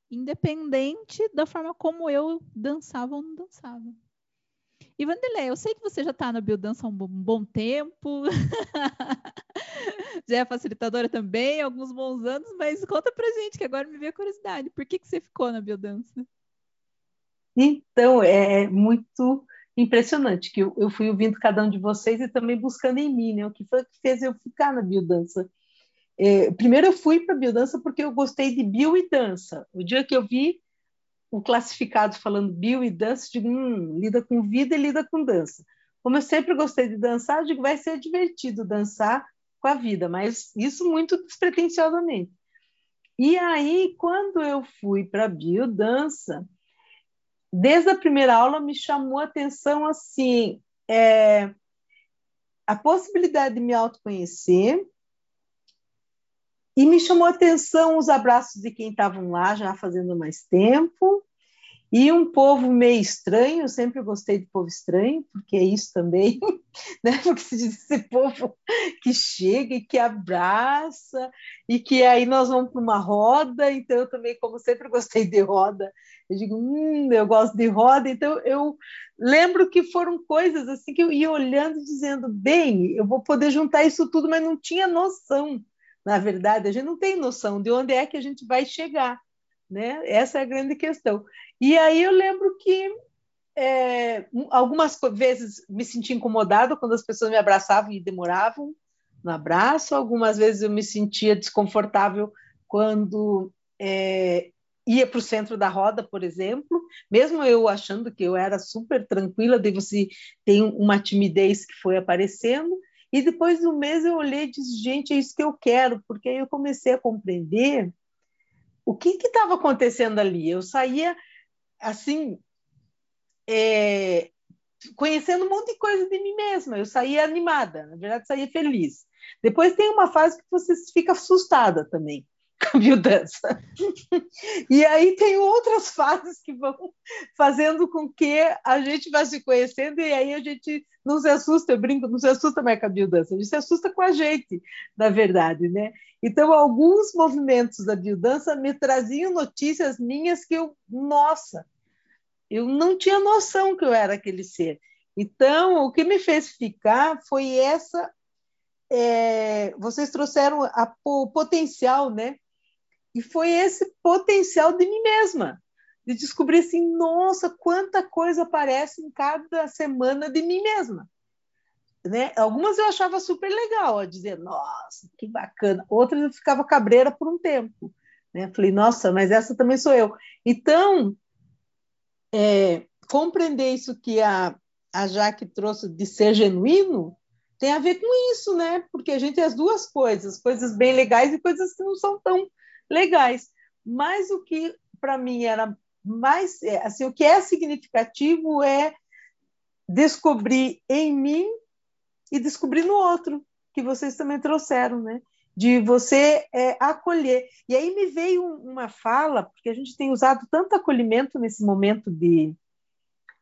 independente da forma como eu dançava ou não dançava. E Vanderlei, eu sei que você já está na biodança há um bom tempo, já é facilitadora também, alguns bons anos, mas conta pra gente, que agora me veio a curiosidade, por que, que você ficou na biodança? Então, é muito impressionante que eu, eu fui ouvindo cada um de vocês e também buscando em mim, né, o que foi que fez eu ficar na biodança. É, primeiro eu fui para biodança porque eu gostei de bio e dança. O dia que eu vi o classificado falando bio e dança, digo, hum, lida com vida e lida com dança. Como eu sempre gostei de dançar, digo, vai ser divertido dançar com a vida, mas isso muito despretensiosamente. E aí, quando eu fui para a biodança, desde a primeira aula me chamou a atenção assim, é, a possibilidade de me autoconhecer, e me chamou a atenção os abraços de quem estavam lá já fazendo mais tempo, e um povo meio estranho, eu sempre gostei de povo estranho, porque é isso também, né? Porque se diz esse povo que chega e que abraça, e que aí nós vamos para uma roda, então eu também, como sempre gostei de roda, eu digo, hum, eu gosto de roda, então eu lembro que foram coisas assim que eu ia olhando e dizendo, bem, eu vou poder juntar isso tudo, mas não tinha noção na verdade, a gente não tem noção de onde é que a gente vai chegar, né? Essa é a grande questão. E aí eu lembro que é, algumas vezes me senti incomodada quando as pessoas me abraçavam e demoravam no abraço, algumas vezes eu me sentia desconfortável quando é, ia para o centro da roda, por exemplo, mesmo eu achando que eu era super tranquila, daí você tem uma timidez que foi aparecendo, e depois do mês eu olhei e disse, gente, é isso que eu quero, porque aí eu comecei a compreender o que estava acontecendo ali. Eu saía assim, é, conhecendo um monte de coisa de mim mesma. Eu saía animada, na verdade, saía feliz. Depois tem uma fase que você fica assustada também com a biodança. e aí tem outras fases que vão fazendo com que a gente vá se conhecendo e aí a gente não se assusta, eu brinco, não se assusta mais com a biodança, a gente se assusta com a gente, na verdade, né? Então, alguns movimentos da biodança me traziam notícias minhas que eu, nossa, eu não tinha noção que eu era aquele ser. Então, o que me fez ficar foi essa. É, vocês trouxeram a, o potencial, né? E foi esse potencial de mim mesma, de descobrir assim, nossa, quanta coisa aparece em cada semana de mim mesma. Né? Algumas eu achava super legal, a dizer, nossa, que bacana. Outras eu ficava cabreira por um tempo. Né? Falei, nossa, mas essa também sou eu. Então, é, compreender isso que a, a Jaque trouxe de ser genuíno tem a ver com isso, né? Porque a gente tem as duas coisas, coisas bem legais e coisas que não são tão legais. Mas o que para mim era mais, é, assim, o que é significativo é descobrir em mim e descobrir no outro, que vocês também trouxeram, né? De você é, acolher. E aí me veio uma fala, porque a gente tem usado tanto acolhimento nesse momento de,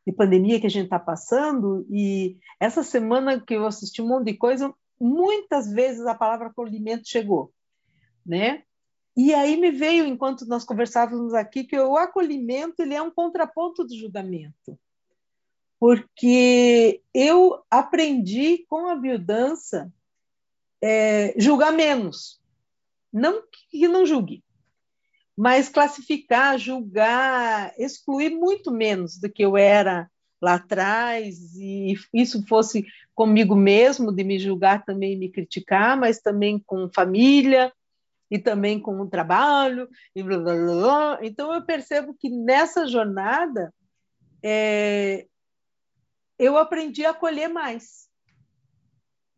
de pandemia que a gente está passando, e essa semana que eu assisti um monte de coisa, muitas vezes a palavra acolhimento chegou, né? E aí me veio, enquanto nós conversávamos aqui, que o acolhimento ele é um contraponto do julgamento. Porque eu aprendi com a biodança é, julgar menos. Não que não julgue, mas classificar, julgar, excluir muito menos do que eu era lá atrás, e isso fosse comigo mesmo, de me julgar também me criticar, mas também com família, e também com o trabalho, e blá, blá, blá. então eu percebo que nessa jornada é, eu aprendi a acolher mais,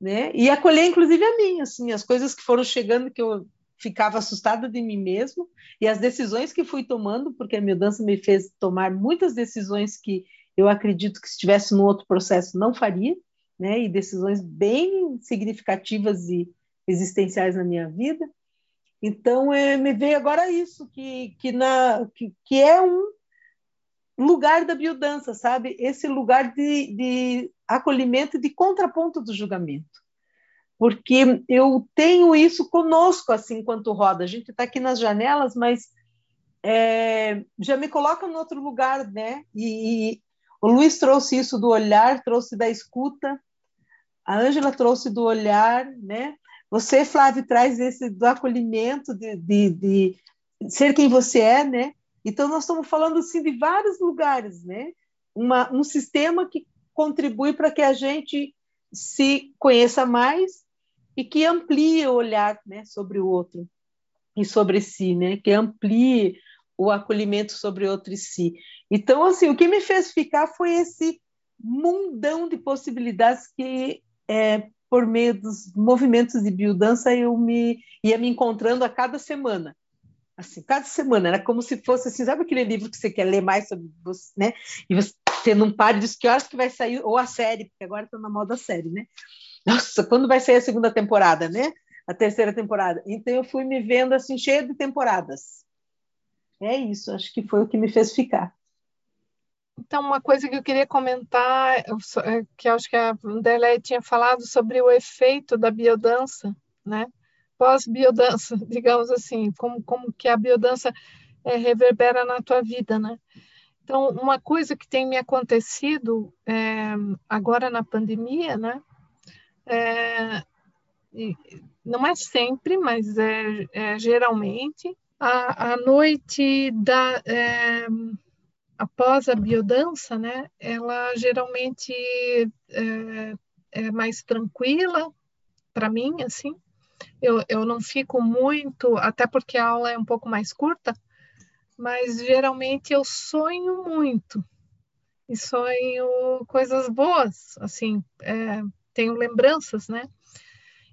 né? E acolher inclusive a mim, assim, as coisas que foram chegando que eu ficava assustada de mim mesmo e as decisões que fui tomando, porque a mudança me fez tomar muitas decisões que eu acredito que se estivesse no outro processo não faria, né? E decisões bem significativas e existenciais na minha vida. Então, é, me veio agora isso, que, que, na, que, que é um lugar da biodança, sabe? Esse lugar de, de acolhimento e de contraponto do julgamento. Porque eu tenho isso conosco, assim, enquanto roda. A gente está aqui nas janelas, mas é, já me coloca em outro lugar, né? E, e o Luiz trouxe isso do olhar, trouxe da escuta, a Ângela trouxe do olhar, né? Você, Flávio, traz esse do acolhimento, de, de, de ser quem você é, né? Então, nós estamos falando assim, de vários lugares, né? Uma, um sistema que contribui para que a gente se conheça mais e que amplie o olhar né, sobre o outro e sobre si, né? Que amplie o acolhimento sobre outro e si. Então, assim, o que me fez ficar foi esse mundão de possibilidades que é, por meio dos movimentos de biodança, eu me ia me encontrando a cada semana. Assim, cada semana, era como se fosse assim, sabe aquele livro que você quer ler mais sobre você, né? E você não para e diz que horas que vai sair, ou a série, porque agora está na moda série, né? Nossa, quando vai sair a segunda temporada, né? A terceira temporada. Então eu fui me vendo assim, cheia de temporadas. É isso, acho que foi o que me fez ficar. Então, uma coisa que eu queria comentar, é que acho que a Vanderlei tinha falado sobre o efeito da biodança, né? Pós-biodança, digamos assim, como, como que a biodança é, reverbera na tua vida, né? Então, uma coisa que tem me acontecido é, agora na pandemia, né? É, não é sempre, mas é, é geralmente, a, a noite da é, após a biodança, né, ela geralmente é, é mais tranquila, para mim, assim. Eu, eu não fico muito, até porque a aula é um pouco mais curta, mas geralmente eu sonho muito e sonho coisas boas, assim, é, tenho lembranças, né?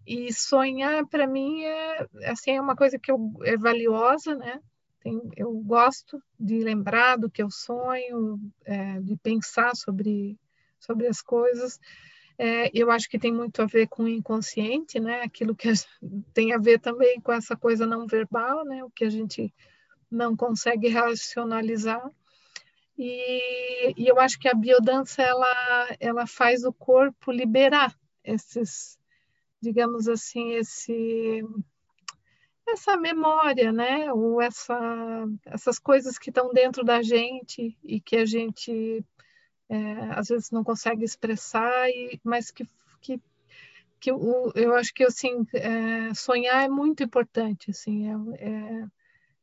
E sonhar para mim é assim é uma coisa que eu, é valiosa, né? Tem, eu gosto de lembrar do que eu sonho, é, de pensar sobre sobre as coisas. É, eu acho que tem muito a ver com o inconsciente, né? Aquilo que tem a ver também com essa coisa não verbal, né? O que a gente não consegue racionalizar. E, e eu acho que a biodança ela, ela faz o corpo liberar esses, digamos assim, esse essa memória, né? Ou essa, essas coisas que estão dentro da gente e que a gente é, às vezes não consegue expressar, e, mas que, que, que o, eu acho que assim, é, sonhar é muito importante, assim, é,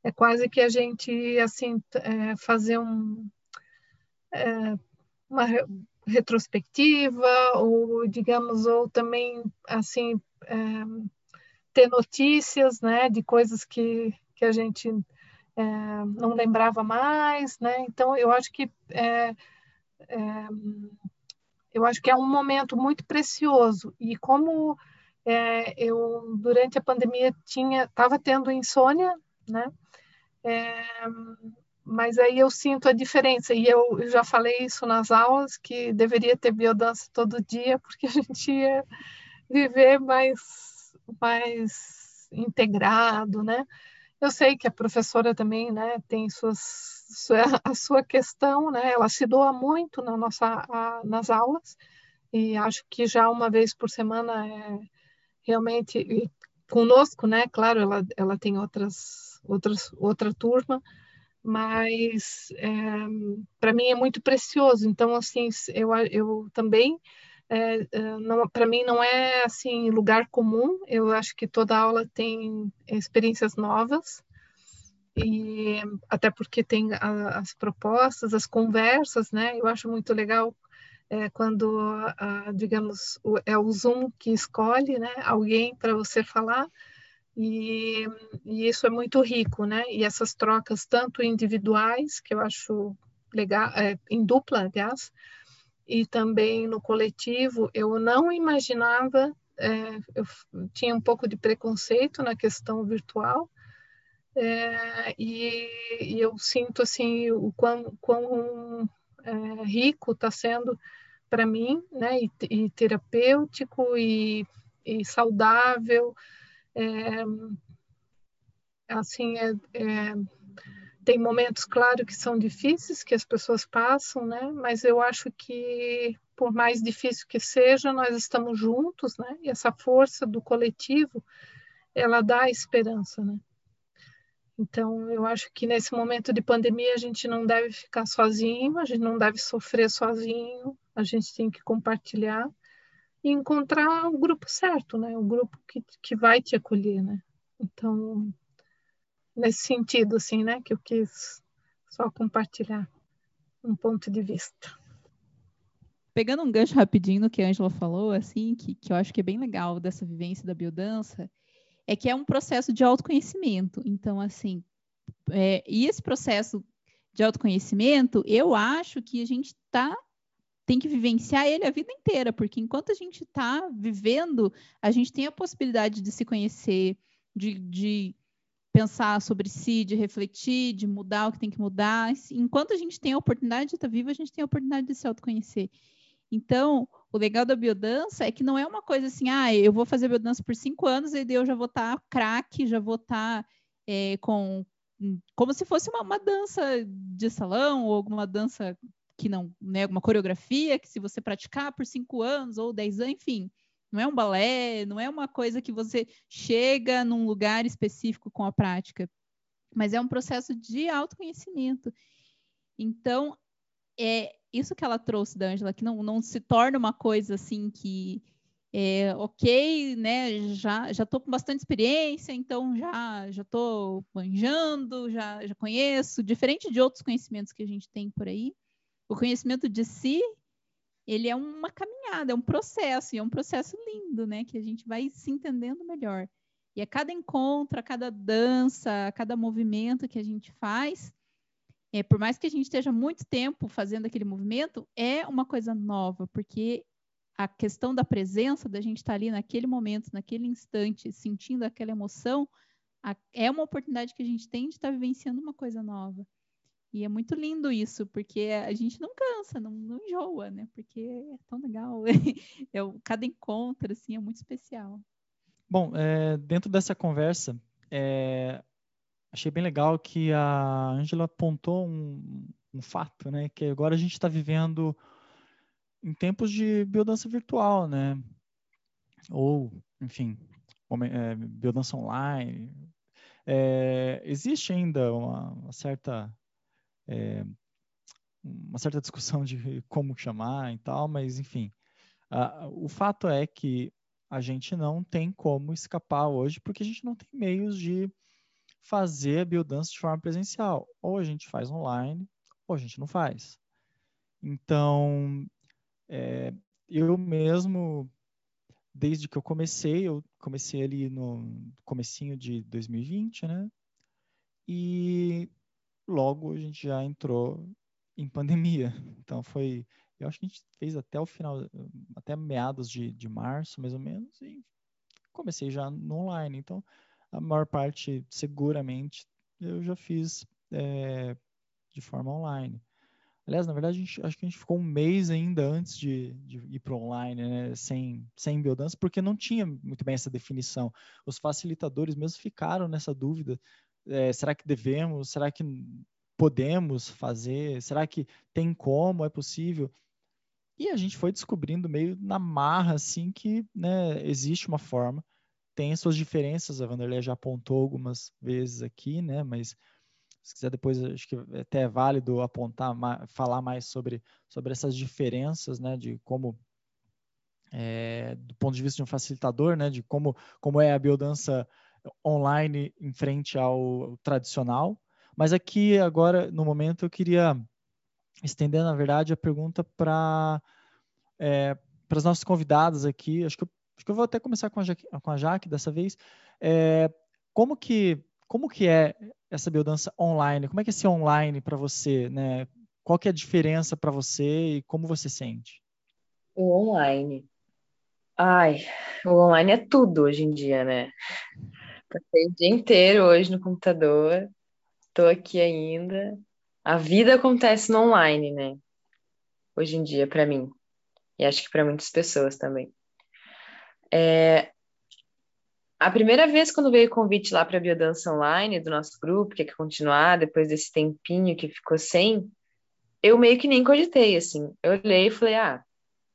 é, quase que a gente assim é, fazer um, é, uma retrospectiva ou digamos ou também assim é, ter notícias né de coisas que, que a gente é, não lembrava mais né? Então eu acho que é, é, eu acho que é um momento muito precioso. E como é, eu durante a pandemia tinha estava tendo insônia né é, mas aí eu sinto a diferença e eu já falei isso nas aulas que deveria ter biodança todo dia porque a gente ia viver mais mais integrado né eu sei que a professora também né tem suas a sua questão, né? Ela se doa muito na nossa, a, nas aulas e acho que já uma vez por semana é realmente conosco, né? Claro, ela, ela tem outras, outras, outra turma, mas é, para mim é muito precioso. Então, assim, eu, eu também é, é para mim não é assim lugar comum. Eu acho que toda aula tem experiências novas e até porque tem a, as propostas, as conversas, né? Eu acho muito legal é, quando, a, digamos, o, é o Zoom que escolhe, né? Alguém para você falar e, e, isso é muito rico, né? E essas trocas tanto individuais que eu acho legal, é, em dupla, aliás, e também no coletivo, eu não imaginava, é, eu tinha um pouco de preconceito na questão virtual é, e, e, eu sinto assim o quão, quão é, rico está sendo para mim, né, e, e terapêutico e, e saudável, é, assim é, é, tem momentos, claro, que são difíceis, que as pessoas passam, né? Mas eu acho que, por mais difícil que seja, nós estamos juntos, né? E essa força do coletivo, ela dá esperança, né? Então, eu acho que nesse momento de pandemia a gente não deve ficar sozinho, a gente não deve sofrer sozinho, a gente tem que compartilhar e encontrar o grupo certo, né? O grupo que, que vai te acolher, né? Então, nesse sentido, assim, né? Que eu quis só compartilhar um ponto de vista. Pegando um gancho rapidinho no que a Angela falou, assim, que, que eu acho que é bem legal dessa vivência da biodança, é que é um processo de autoconhecimento. Então, assim, é, e esse processo de autoconhecimento, eu acho que a gente tá tem que vivenciar ele a vida inteira, porque enquanto a gente está vivendo, a gente tem a possibilidade de se conhecer, de, de pensar sobre si, de refletir, de mudar o que tem que mudar. Enquanto a gente tem a oportunidade de estar tá vivo, a gente tem a oportunidade de se autoconhecer. Então, o legal da biodança é que não é uma coisa assim, ah, eu vou fazer biodança por cinco anos e daí eu já vou estar tá craque, já vou estar tá, é, com. como se fosse uma, uma, dança de salão ou alguma dança que não, né, alguma coreografia que se você praticar por cinco anos ou dez anos, enfim, não é um balé, não é uma coisa que você chega num lugar específico com a prática, mas é um processo de autoconhecimento. Então, é, isso que ela trouxe da Angela, que não, não se torna uma coisa assim que é, ok, né? Já já estou com bastante experiência, então já já estou manjando, já já conheço, diferente de outros conhecimentos que a gente tem por aí. O conhecimento de si ele é uma caminhada, é um processo, e é um processo lindo, né? Que a gente vai se entendendo melhor. E a cada encontro, a cada dança, a cada movimento que a gente faz, é, por mais que a gente esteja muito tempo fazendo aquele movimento, é uma coisa nova, porque a questão da presença, da gente estar ali naquele momento, naquele instante, sentindo aquela emoção, a, é uma oportunidade que a gente tem de estar vivenciando uma coisa nova. E é muito lindo isso, porque a gente não cansa, não, não enjoa, né? Porque é tão legal. é, cada encontro, assim, é muito especial. Bom, é, dentro dessa conversa, é, achei bem legal que a Angela apontou um, um fato, né? Que agora a gente está vivendo em tempos de biodança virtual, né? Ou, enfim, é, biodança online. É, existe ainda uma, uma certa é, uma certa discussão de como chamar e tal, mas enfim, a, o fato é que a gente não tem como escapar hoje porque a gente não tem meios de fazer a biodança de forma presencial. Ou a gente faz online, ou a gente não faz. Então, é, eu mesmo, desde que eu comecei, eu comecei ali no comecinho de 2020, né? E logo a gente já entrou em pandemia. Então foi, eu acho que a gente fez até o final, até meados de, de março, mais ou menos, e comecei já no online. Então, a maior parte, seguramente, eu já fiz é, de forma online. Aliás, na verdade, gente, acho que a gente ficou um mês ainda antes de, de ir para online, né, sem, sem biodança, porque não tinha muito bem essa definição. Os facilitadores mesmo ficaram nessa dúvida. É, será que devemos? Será que podemos fazer? Será que tem como? É possível? E a gente foi descobrindo meio na marra, assim, que né, existe uma forma. Tem suas diferenças, a Vanderlei já apontou algumas vezes aqui, né, mas se quiser depois, acho que até é válido apontar, falar mais sobre, sobre essas diferenças, né, de como, é, do ponto de vista de um facilitador, né, de como, como é a biodança online em frente ao tradicional. Mas aqui, agora, no momento, eu queria estender, na verdade, a pergunta para é, as nossas convidadas aqui. Acho que, eu, acho que eu vou até começar com a Jaque, com a Jaque dessa vez. É, como que como que é essa biodança online? Como é que é esse online para você, né? Qual que é a diferença para você e como você sente? O online. Ai, o online é tudo hoje em dia, né? Passei o dia inteiro hoje no computador, tô aqui ainda. A vida acontece no online, né? Hoje em dia, para mim. E acho que para muitas pessoas também. É, a primeira vez quando veio o convite lá para a biodança online do nosso grupo, que é que continuar depois desse tempinho que ficou sem, eu meio que nem cogitei, assim. Eu olhei e falei, ah,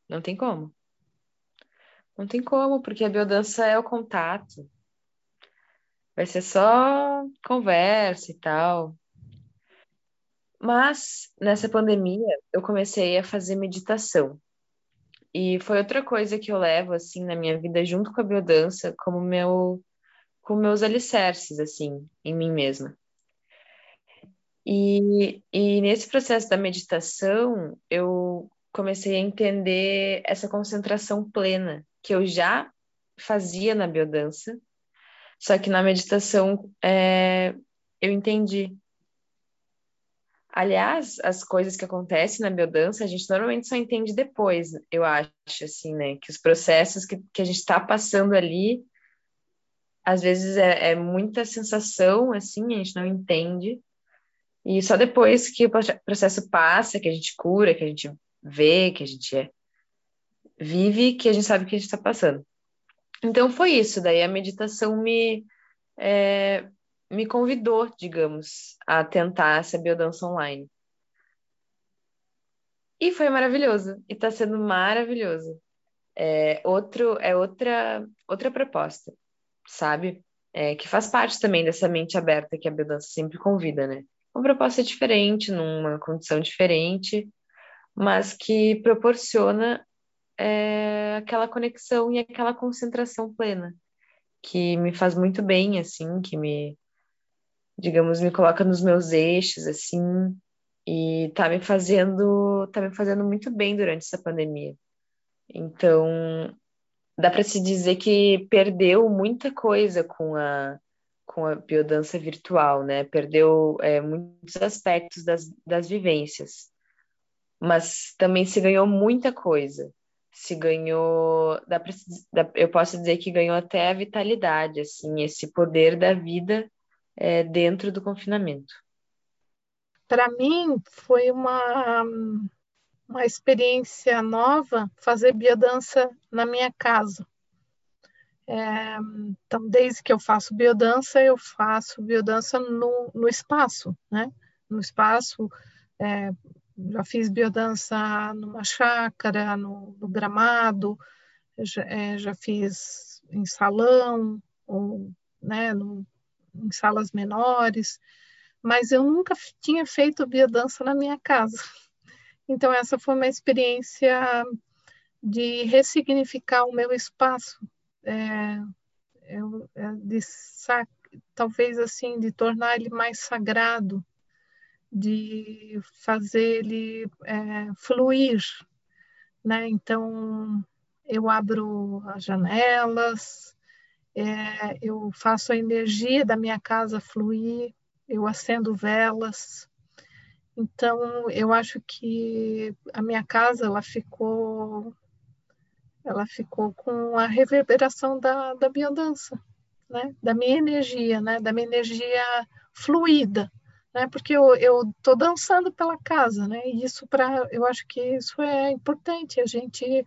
não tem como. Não tem como, porque a biodança é o contato. Vai ser só conversa e tal. Mas nessa pandemia eu comecei a fazer meditação. E foi outra coisa que eu levo assim na minha vida junto com a biodança como meu com meus alicerces assim em mim mesma. E, e nesse processo da meditação, eu comecei a entender essa concentração plena que eu já fazia na biodança, só que na meditação é, eu entendi Aliás, as coisas que acontecem na biodança, a gente normalmente só entende depois, eu acho, assim, né? Que os processos que, que a gente está passando ali, às vezes é, é, muita sensação, assim, a gente não entende. E só depois que o processo passa, que a gente cura, que a gente vê, que a gente é, vive, que a gente sabe o que a gente está passando. Então foi isso, daí a meditação me, é, me convidou, digamos, a tentar essa biodança online. E foi maravilhoso, e está sendo maravilhoso. É, outro, é outra, outra proposta, sabe? É, que faz parte também dessa mente aberta que a biodança sempre convida, né? Uma proposta diferente, numa condição diferente, mas que proporciona é, aquela conexão e aquela concentração plena, que me faz muito bem, assim, que me, digamos, me coloca nos meus eixos, assim, e tá me fazendo tá me fazendo muito bem durante essa pandemia. Então, dá para se dizer que perdeu muita coisa com a com a biodança virtual, né? Perdeu é, muitos aspectos das, das vivências, mas também se ganhou muita coisa. Se ganhou, dá pra, dá, eu posso dizer que ganhou até a vitalidade, assim, esse poder da vida é, dentro do confinamento. Para mim foi uma uma experiência nova fazer biodança na minha casa. É, então, desde que eu faço biodança, eu faço biodança no, no espaço, né? No espaço, é, já fiz biodança numa chácara, no, no gramado, já, é, já, fiz em salão, ou, né, no, em salas menores, mas eu nunca tinha feito biodança na minha casa. Então, essa foi uma experiência de ressignificar o meu espaço, é, é, de talvez assim, de tornar ele mais sagrado, de fazer ele é, fluir, né? Então, eu abro as janelas, é, eu faço a energia da minha casa fluir, eu acendo velas, então, eu acho que a minha casa ela ficou ela ficou com a reverberação da, da biodança, né? Da minha energia, né? Da minha energia fluida, né? Porque eu eu tô dançando pela casa, né? E isso para eu acho que isso é importante. A gente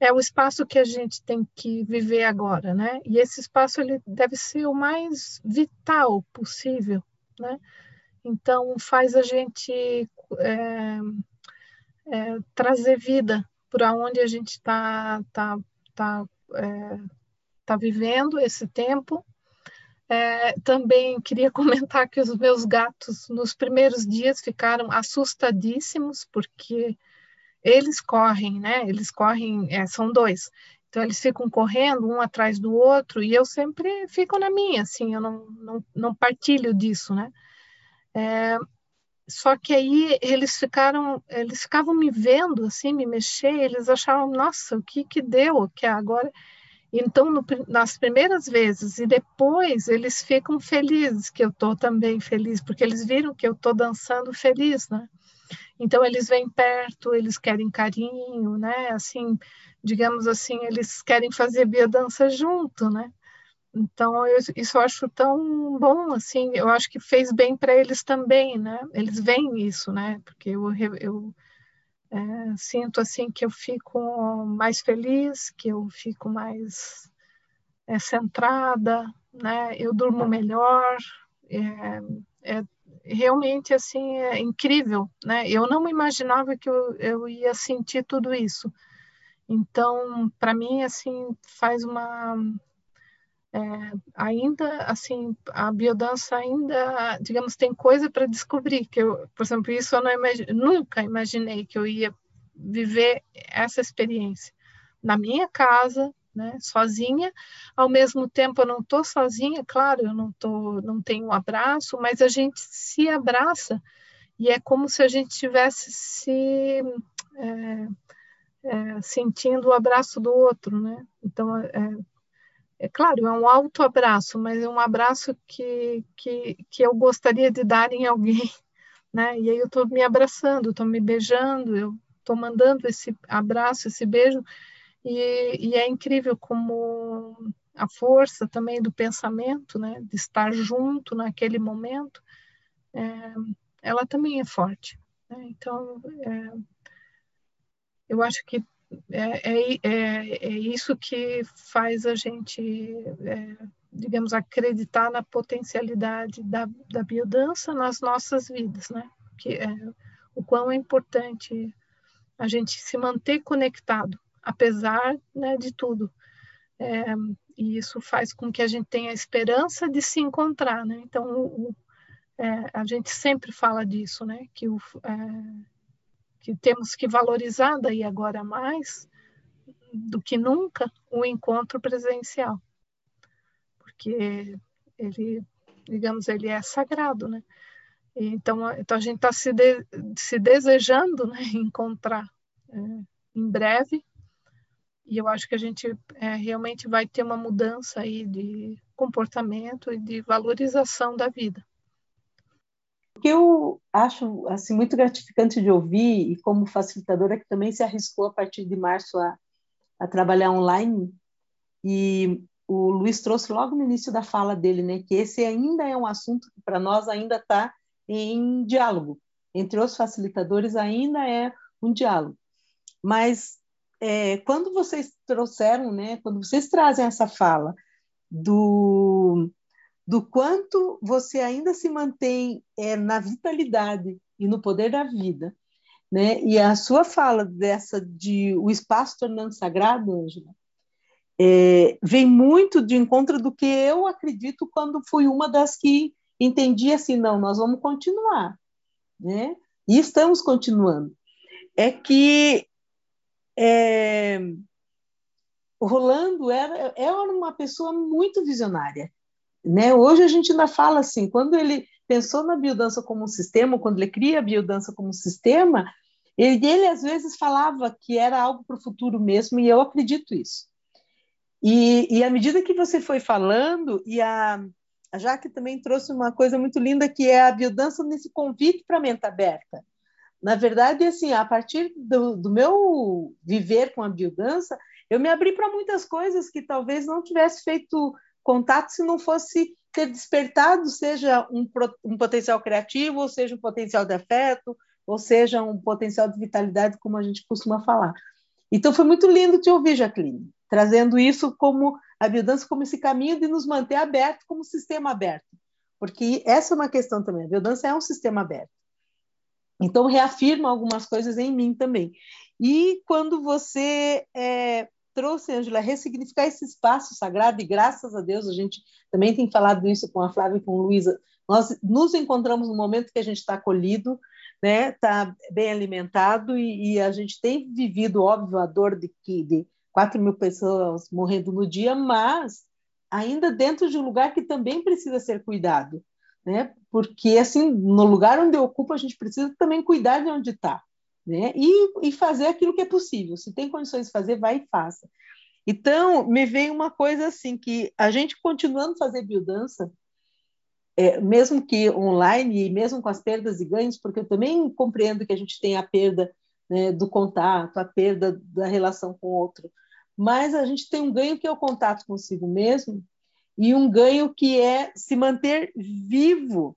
é o espaço que a gente tem que viver agora, né? E esse espaço ele deve ser o mais vital possível, né? Então, faz a gente é, é, trazer vida para onde a gente está tá, tá, é, tá vivendo esse tempo. É, também queria comentar que os meus gatos, nos primeiros dias, ficaram assustadíssimos, porque eles correm, né? Eles correm, é, são dois. Então, eles ficam correndo um atrás do outro, e eu sempre fico na minha, assim, eu não, não, não partilho disso, né? É, só que aí eles ficaram, eles ficavam me vendo assim, me mexer, eles achavam, nossa, o que que deu, que agora então, no, nas primeiras vezes e depois, eles ficam felizes que eu estou também feliz, porque eles viram que eu estou dançando feliz, né? Então, eles vêm perto, eles querem carinho, né? Assim, digamos assim, eles querem fazer biodança junto, né? Então, eu, isso eu acho tão bom, assim, eu acho que fez bem para eles também, né? Eles veem isso, né? Porque eu, eu é, sinto, assim, que eu fico mais feliz, que eu fico mais é, centrada, né? Eu durmo melhor, é, é, realmente, assim, é incrível, né? Eu não imaginava que eu, eu ia sentir tudo isso. Então, para mim, assim, faz uma é, ainda assim a biodança ainda digamos tem coisa para descobrir que eu por exemplo isso eu nunca imaginei que eu ia viver essa experiência. Na minha casa né sozinha ao mesmo tempo eu não estou sozinha claro eu não tô não tenho um abraço mas a gente se abraça e é como se a gente tivesse se é, é, sentindo o abraço do outro né? Então é, é claro, é um alto abraço, mas é um abraço que, que, que eu gostaria de dar em alguém, né? E aí eu estou me abraçando, estou me beijando, eu estou mandando esse abraço, esse beijo, e, e, é incrível como a força também do pensamento, né? De estar junto naquele momento, é, ela também é forte. Né? Então, é, eu acho que é, é, é, é, isso que faz a gente, é, digamos, acreditar na potencialidade da, da biodança nas nossas vidas, né? Que é, o quão é importante a gente se manter conectado, apesar né, de tudo. É, e isso faz com que a gente tenha a esperança de se encontrar, né? Então, o, é, a gente sempre fala disso, né? Que o, que temos que valorizar daí agora mais do que nunca o encontro presencial, porque ele, digamos, ele é sagrado, né? Então, então a gente está se, de, se desejando né, encontrar é, em breve e eu acho que a gente é, realmente vai ter uma mudança aí de comportamento e de valorização da vida. Que eu acho assim muito gratificante de ouvir e como facilitadora que também se arriscou a partir de março a, a trabalhar online. E o Luiz trouxe logo no início da fala dele, né, que esse ainda é um assunto que para nós ainda está em diálogo. Entre os facilitadores ainda é um diálogo, mas é, quando vocês trouxeram, né, quando vocês trazem essa fala do, do quanto você ainda se mantém é, na vitalidade e no poder da vida, né, e a sua fala dessa de o espaço tornando sagrado, Ângela, é, vem muito de encontro do que eu acredito quando fui uma das que entendi assim, não, nós vamos continuar, né? E estamos continuando. É que é, Rolando era, era uma pessoa muito visionária. Né? Hoje a gente ainda fala assim, quando ele pensou na biodança como um sistema, quando ele cria a biodança como um sistema, ele, ele às vezes falava que era algo para o futuro mesmo, e eu acredito isso. E, e à medida que você foi falando, e a, a Jaque também trouxe uma coisa muito linda, que é a biodança nesse convite para a mente aberta. Na verdade, assim, a partir do, do meu viver com a biodança, eu me abri para muitas coisas que talvez não tivesse feito contato se não fosse ter despertado, seja um, um potencial criativo, ou seja um potencial de afeto, ou seja um potencial de vitalidade, como a gente costuma falar. Então foi muito lindo te ouvir, Jacqueline, trazendo isso como a biodança como esse caminho de nos manter aberto como sistema aberto, porque essa é uma questão também. A biodança é um sistema aberto. Então, reafirma algumas coisas em mim também. E quando você é, trouxe, Angela, ressignificar esse espaço sagrado, e graças a Deus a gente também tem falado isso com a Flávia e com a Luísa, nós nos encontramos no momento que a gente está acolhido, né, está bem alimentado e, e, a gente tem vivido, óbvio, a dor de, de 4 mil pessoas morrendo no dia, mas ainda dentro de um lugar que também precisa ser cuidado né? Porque assim, no lugar onde eu ocupo, a gente precisa também cuidar de onde está, né? E, e fazer aquilo que é possível. Se tem condições de fazer, vai e faça. Então, me veio uma coisa assim que a gente continuando a fazer biodança, é, mesmo que online e mesmo com as perdas e ganhos, porque eu também compreendo que a gente tem a perda né, do contato, a perda da relação com o outro, mas a gente tem um ganho que é o contato consigo mesmo e um ganho que é se manter vivo,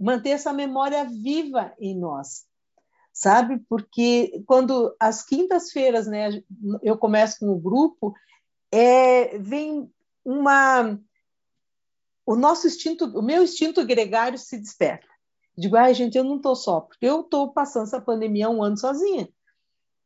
manter essa memória viva em nós, sabe? Porque quando as quintas-feiras, né, eu começo com o grupo, é, vem uma o nosso instinto, o meu instinto gregário se desperta. Digo, ai, gente, eu não estou só, porque eu estou passando essa pandemia um ano sozinha.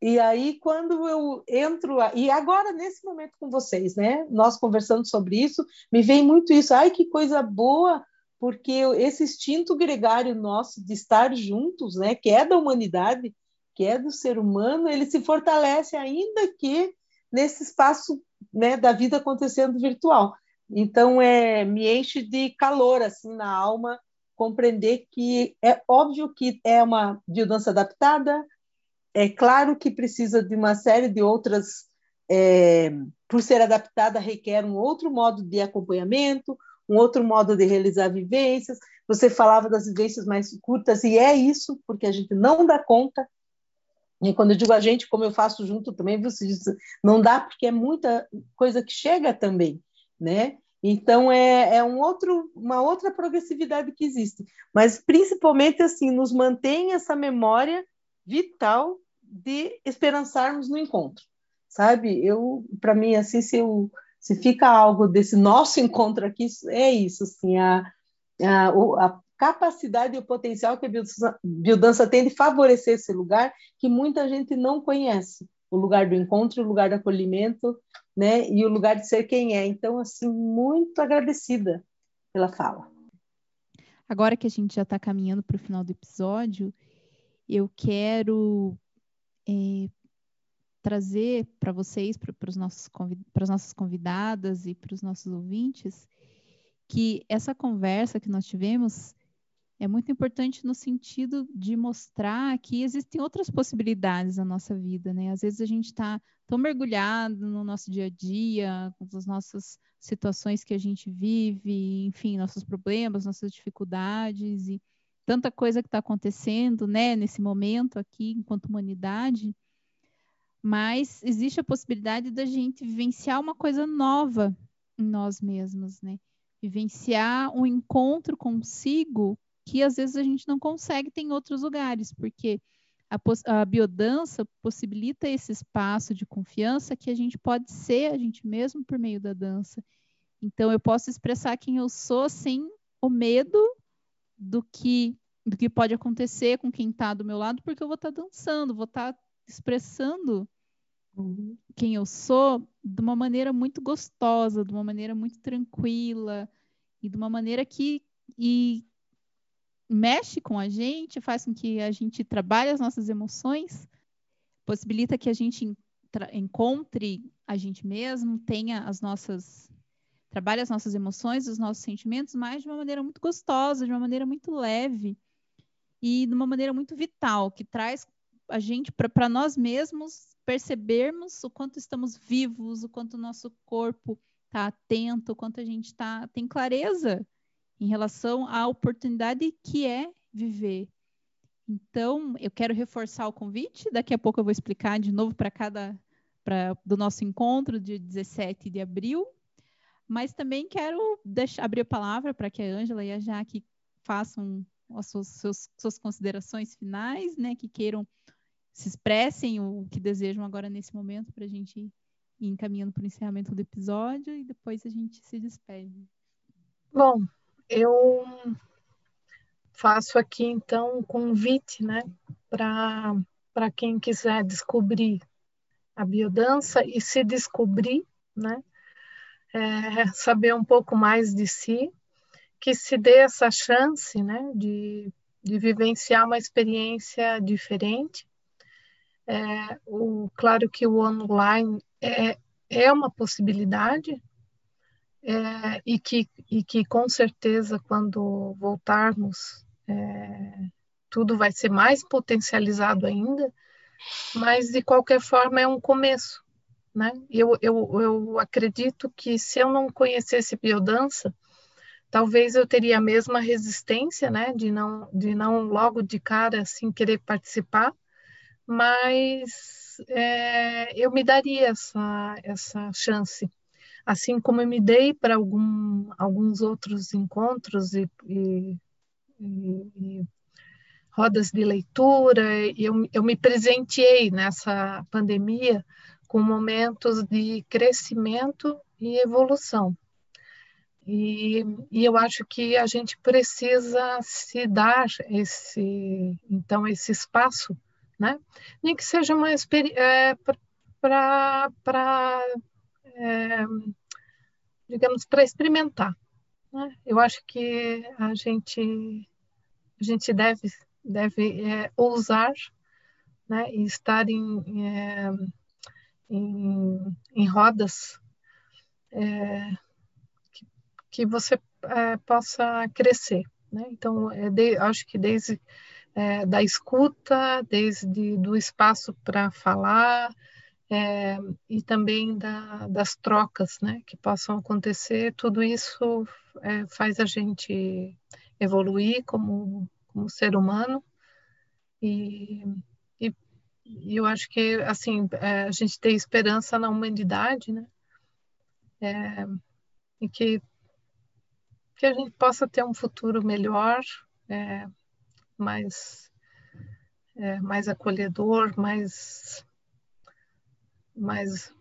E aí, quando eu entro, e agora nesse momento com vocês, né? Nós conversando sobre isso, me vem muito isso. Ai, que coisa boa, porque esse instinto gregário nosso de estar juntos, né? Que é da humanidade, que é do ser humano, ele se fortalece ainda que nesse espaço, né? Da vida acontecendo virtual. Então, é, me enche de calor assim na alma compreender que é óbvio que é uma biodança adaptada, é claro que precisa de uma série de outras, é, por ser adaptada, requer um outro modo de acompanhamento, um outro modo de realizar vivências. Você falava das vivências mais curtas, e é isso, porque a gente não dá conta. E quando eu digo a gente, como eu faço junto também, você diz, não dá, porque é muita coisa que chega também, né? Então é, é um outro, uma outra progressividade que existe, mas principalmente assim nos mantém essa memória vital de esperançarmos no encontro, sabe? Eu, para mim, assim, se, eu, se fica algo desse nosso encontro aqui, é isso, assim, a, a, a capacidade e o potencial que a biodança, tem de favorecer esse lugar que muita gente não conhece, o lugar do encontro, o lugar do acolhimento, né? E o lugar de ser quem é. Então, assim, muito agradecida pela fala. Agora que a gente já está caminhando para o final do episódio, eu quero é, trazer para vocês, para as nossas convidadas e para os nossos ouvintes, que essa conversa que nós tivemos é muito importante no sentido de mostrar que existem outras possibilidades na nossa vida, né? Às vezes a gente está tão mergulhado no nosso dia a dia, com as nossas situações que a gente vive, enfim, nossos problemas, nossas dificuldades e tanta coisa que está acontecendo, né, nesse momento aqui, enquanto humanidade. Mas existe a possibilidade da gente vivenciar uma coisa nova em nós mesmos, né? Vivenciar um encontro consigo que às vezes a gente não consegue ter em outros lugares, porque a, a biodança possibilita esse espaço de confiança que a gente pode ser a gente mesmo por meio da dança. Então eu posso expressar quem eu sou sem o medo do que do que pode acontecer com quem está do meu lado, porque eu vou estar tá dançando, vou estar tá expressando uhum. quem eu sou de uma maneira muito gostosa, de uma maneira muito tranquila e de uma maneira que e mexe com a gente, faz com que a gente trabalhe as nossas emoções, possibilita que a gente encontre a gente mesmo, tenha as nossas trabalhe as nossas emoções, os nossos sentimentos, mas de uma maneira muito gostosa, de uma maneira muito leve e de uma maneira muito vital, que traz a gente para nós mesmos percebermos o quanto estamos vivos, o quanto o nosso corpo está atento, o quanto a gente tá, tem clareza em relação à oportunidade que é viver. Então, eu quero reforçar o convite. Daqui a pouco eu vou explicar de novo para cada pra, do nosso encontro de 17 de abril. Mas também quero deixar, abrir a palavra para que a Ângela e a Jaque façam as suas, suas, suas considerações finais, né? Que queiram se expressem o que desejam agora nesse momento para a gente ir encaminhando para o encerramento do episódio e depois a gente se despede. Bom, eu faço aqui então um convite, né, para quem quiser descobrir a biodança e se descobrir, né, é, saber um pouco mais de si, que se dê essa chance, né, de, de vivenciar uma experiência diferente. É, o, claro que o online é, é uma possibilidade, é, e, que, e que com certeza quando voltarmos é, tudo vai ser mais potencializado ainda, mas de qualquer forma é um começo. Né? Eu, eu, eu acredito que se eu não conhecesse biodança, talvez eu teria a mesma resistência, né, de não, de não logo de cara assim querer participar, mas é, eu me daria essa, essa chance assim como eu me dei para alguns outros encontros e, e, e, e rodas de leitura, eu, eu me presenteei nessa pandemia com momentos de crescimento e evolução. E, e, eu acho que a gente precisa se dar esse então esse espaço, né? Nem que seja uma é, para é, digamos, para experimentar. Né? Eu acho que a gente, a gente deve, deve é, ousar né? e estar em, é, em, em, rodas é, que, que, você é, possa crescer. Né? Então, é de, acho que desde é, da escuta, desde do espaço para falar, é, e também da, das trocas né, que possam acontecer, tudo isso é, faz a gente evoluir como, como ser humano e, e, e eu acho que assim é, a gente tem esperança na humanidade, né? É, e que que a gente possa ter um futuro melhor, é, mais é, mais acolhedor, mais mais,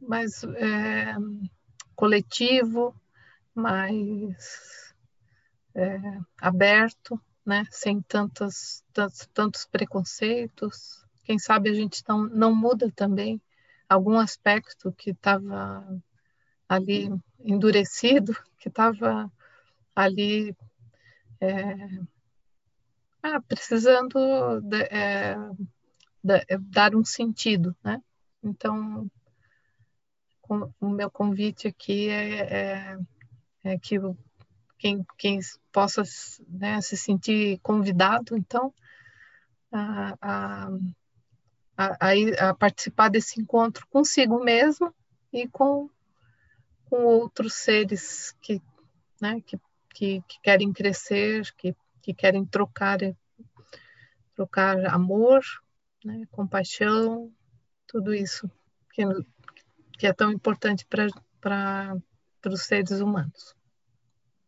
mais é, coletivo, mais é, aberto, né? sem tantos, tantos, tantos preconceitos. Quem sabe a gente não, não muda também algum aspecto que estava ali endurecido, que estava ali é, ah, precisando de, é, de, dar um sentido, né? Então, o meu convite aqui é, é, é que, quem, quem possa né, se sentir convidado, então, a, a, a, a, participar desse encontro consigo mesmo e com, com outros seres que, né, que, que, que querem crescer, que, que querem trocar, trocar amor, né, compaixão, tudo isso que, que é tão importante para os seres humanos.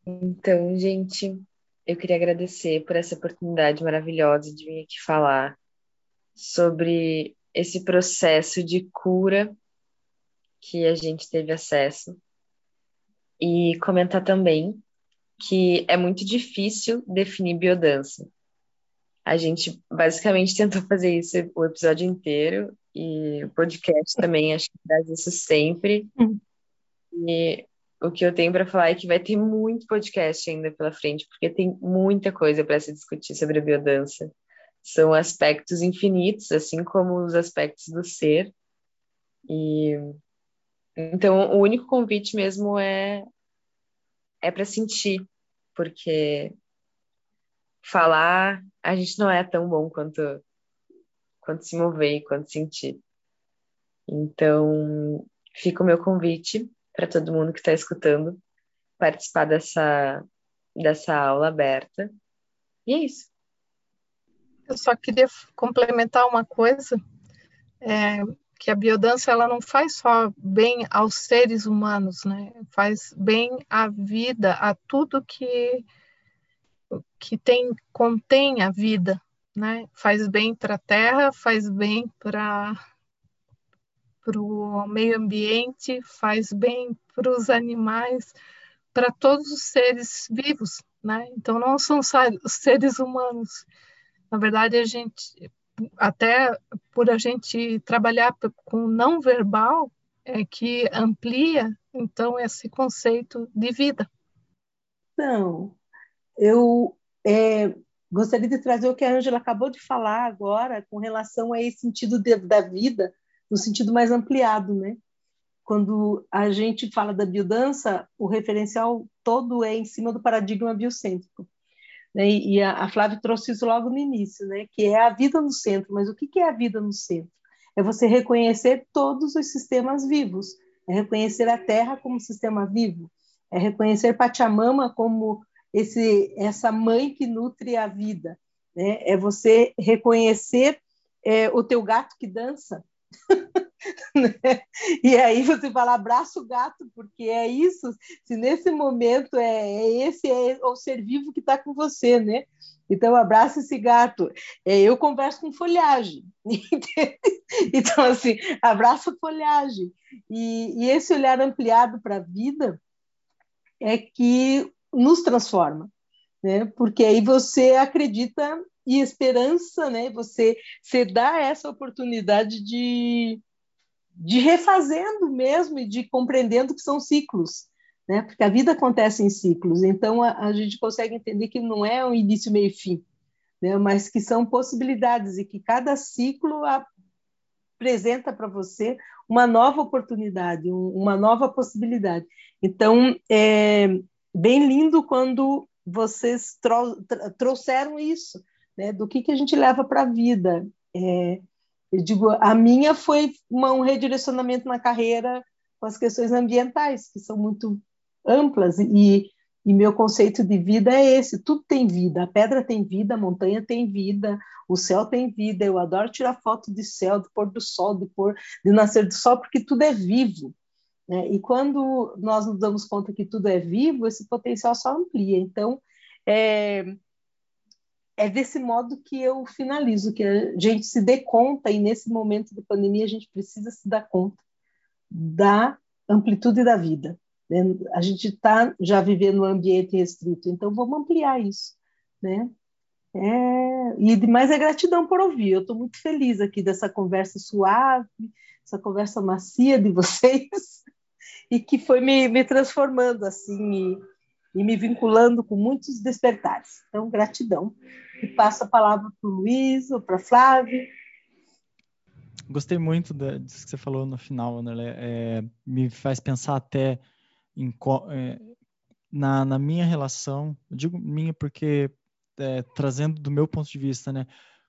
Então, gente, eu queria agradecer por essa oportunidade maravilhosa de vir aqui falar sobre esse processo de cura que a gente teve acesso e comentar também que é muito difícil definir biodança. A gente basicamente tentou fazer isso o episódio inteiro e o podcast também acho que traz isso sempre. Hum. E o que eu tenho para falar é que vai ter muito podcast ainda pela frente, porque tem muita coisa para se discutir sobre a biodança. São aspectos infinitos, assim como os aspectos do ser. E então o único convite mesmo é é para sentir, porque falar a gente não é tão bom quanto quanto se mover, quanto sentir. Então, fica o meu convite para todo mundo que está escutando participar dessa, dessa aula aberta. E é isso. Eu só queria complementar uma coisa, é, que a biodança ela não faz só bem aos seres humanos, né? Faz bem à vida, a tudo que que tem contém a vida, né? Faz bem para a terra, faz bem para para o meio ambiente, faz bem para os animais, para todos os seres vivos, né? Então não são só os seres humanos. Na verdade, a gente até por a gente trabalhar com não verbal é que amplia então esse conceito de vida. Então, eu é, gostaria de trazer o que a Ângela acabou de falar agora com relação a esse sentido de, da vida no sentido mais ampliado, né? Quando a gente fala da biodança, o referencial todo é em cima do paradigma biocêntrico. Né? E a, a Flávia trouxe isso logo no início, né? que é a vida no centro. Mas o que, que é a vida no centro? É você reconhecer todos os sistemas vivos, é reconhecer a Terra como sistema vivo, é reconhecer Pachamama como esse, essa mãe que nutre a vida, né? é você reconhecer é, o teu gato que dança, né? E aí você fala, abraça o gato, porque é isso, se nesse momento é, é esse é o ser vivo que está com você, né? Então, abraça esse gato. É, eu converso com folhagem. então, assim, abraça folhagem. E, e esse olhar ampliado para a vida é que nos transforma, né? Porque aí você acredita e esperança, né? Você, você dá essa oportunidade de, de refazendo mesmo e de compreendendo que são ciclos, né? Porque a vida acontece em ciclos, então a, a gente consegue entender que não é um início, meio e fim, né? Mas que são possibilidades e que cada ciclo apresenta para você uma nova oportunidade, um, uma nova possibilidade. Então, é bem lindo quando vocês trouxeram isso, né, do que, que a gente leva para a vida. É, eu digo, a minha foi uma, um redirecionamento na carreira com as questões ambientais, que são muito amplas, e, e meu conceito de vida é esse: tudo tem vida, a pedra tem vida, a montanha tem vida, o céu tem vida. Eu adoro tirar foto de céu, do pôr do sol, do pôr, de nascer do sol, porque tudo é vivo. Né? E quando nós nos damos conta que tudo é vivo, esse potencial só amplia. Então, é, é desse modo que eu finalizo, que a gente se dê conta, e nesse momento de pandemia a gente precisa se dar conta da amplitude da vida. Né? A gente está já vivendo um ambiente restrito, então vamos ampliar isso. Né? É, e demais é gratidão por ouvir. Eu estou muito feliz aqui dessa conversa suave, essa conversa macia de vocês, e que foi me, me transformando assim e me vinculando com muitos despertares. Então, gratidão. E passo a palavra para o Luiz ou para Flávia. Gostei muito disso que você falou no final, Anderle. É, me faz pensar até em, é, na, na minha relação, eu digo minha porque é, trazendo do meu ponto de vista, né,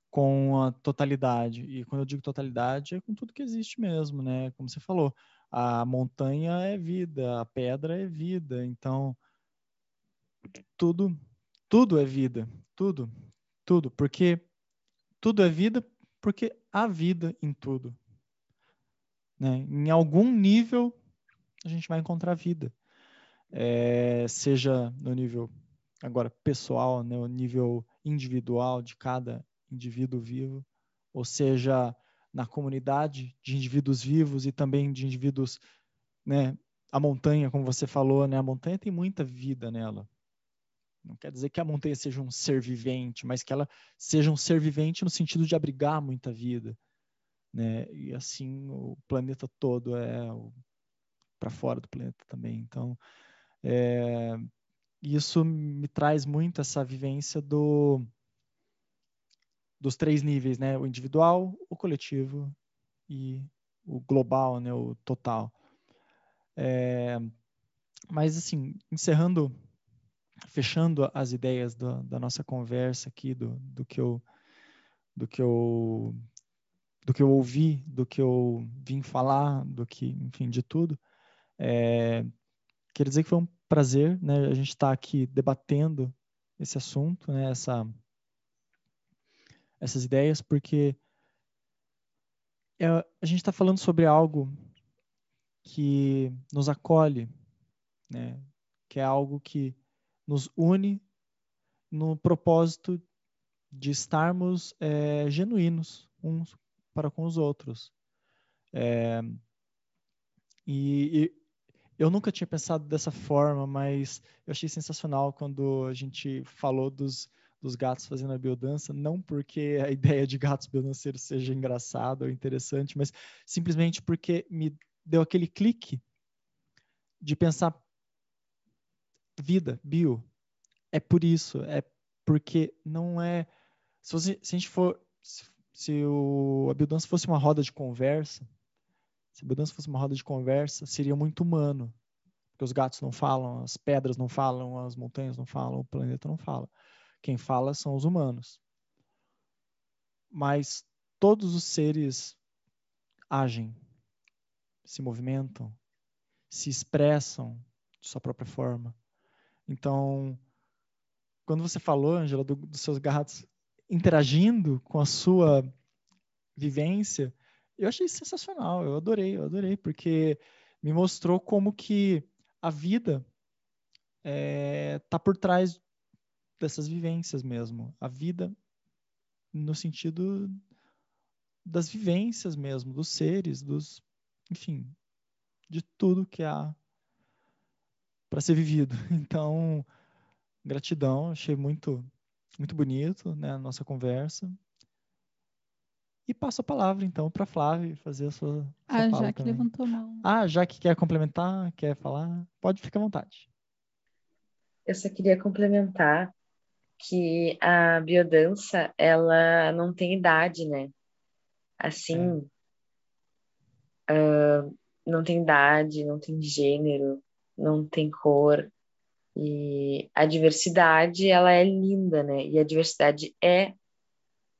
com a totalidade. E quando eu digo totalidade, é com tudo que existe mesmo, né? Como você falou, a montanha é vida, a pedra é vida, então tudo, tudo é vida, tudo, tudo, porque tudo é vida, porque há vida em tudo. Né? Em algum nível a gente vai encontrar vida, é, seja no nível agora pessoal, né, o nível individual de cada indivíduo vivo, ou seja, na comunidade de indivíduos vivos e também de indivíduos, né, a montanha, como você falou, né, a montanha tem muita vida nela. Não quer dizer que a montanha seja um ser vivente, mas que ela seja um ser vivente no sentido de abrigar muita vida, né? E assim o planeta todo é para fora do planeta também. Então, é, isso me traz muito essa vivência do dos três níveis, né? O individual, o coletivo e o global, né? O total. É, mas assim, encerrando, fechando as ideias do, da nossa conversa aqui, do, do que eu, do que eu, do que eu ouvi, do que eu vim falar, do que, enfim, de tudo. É, dizer que foi um prazer, né? A gente está aqui debatendo esse assunto, né? Essa essas ideias, porque é, a gente está falando sobre algo que nos acolhe, né? que é algo que nos une no propósito de estarmos é, genuínos uns para com os outros. É, e, e, eu nunca tinha pensado dessa forma, mas eu achei sensacional quando a gente falou dos, dos gatos fazendo a biodança, não porque a ideia de gatos biodanceiros seja engraçada ou interessante, mas simplesmente porque me deu aquele clique de pensar vida, bio. É por isso, é porque não é. Se, você, se a gente for. Se, se o, a biodança fosse uma roda de conversa, se a biodança fosse uma roda de conversa, seria muito humano. Porque os gatos não falam, as pedras não falam, as montanhas não falam, o planeta não fala. Quem fala são os humanos. Mas todos os seres agem, se movimentam, se expressam de sua própria forma. Então, quando você falou, Angela, do, dos seus gatos interagindo com a sua vivência, eu achei sensacional, eu adorei, eu adorei, porque me mostrou como que a vida está é, tá por trás dessas vivências mesmo. A vida no sentido das vivências mesmo, dos seres, dos, enfim, de tudo que há para ser vivido. Então, gratidão, achei muito muito bonito, né, a nossa conversa. E passo a palavra então para Flávia fazer a sua, sua Ah, já que levantou a mão. Ah, já que quer complementar, quer falar, pode ficar à vontade. Eu só queria complementar que a biodança, ela não tem idade, né? Assim, é. uh, não tem idade, não tem gênero, não tem cor. E a diversidade, ela é linda, né? E a diversidade é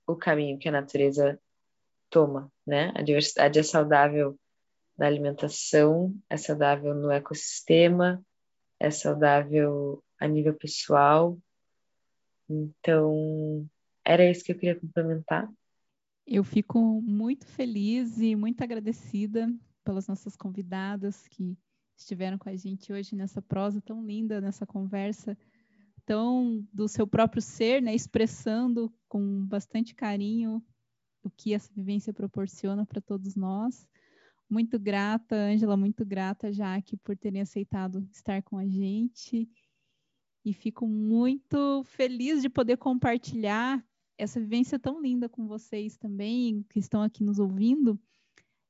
o caminho que a natureza toma, né? A diversidade é saudável na alimentação, é saudável no ecossistema, é saudável a nível pessoal, então, era isso que eu queria complementar. Eu fico muito feliz e muito agradecida pelas nossas convidadas que estiveram com a gente hoje nessa prosa tão linda, nessa conversa tão do seu próprio ser, né, expressando com bastante carinho o que essa vivência proporciona para todos nós. Muito grata, Ângela, muito grata, Jaque, por terem aceitado estar com a gente e fico muito feliz de poder compartilhar essa vivência tão linda com vocês também, que estão aqui nos ouvindo,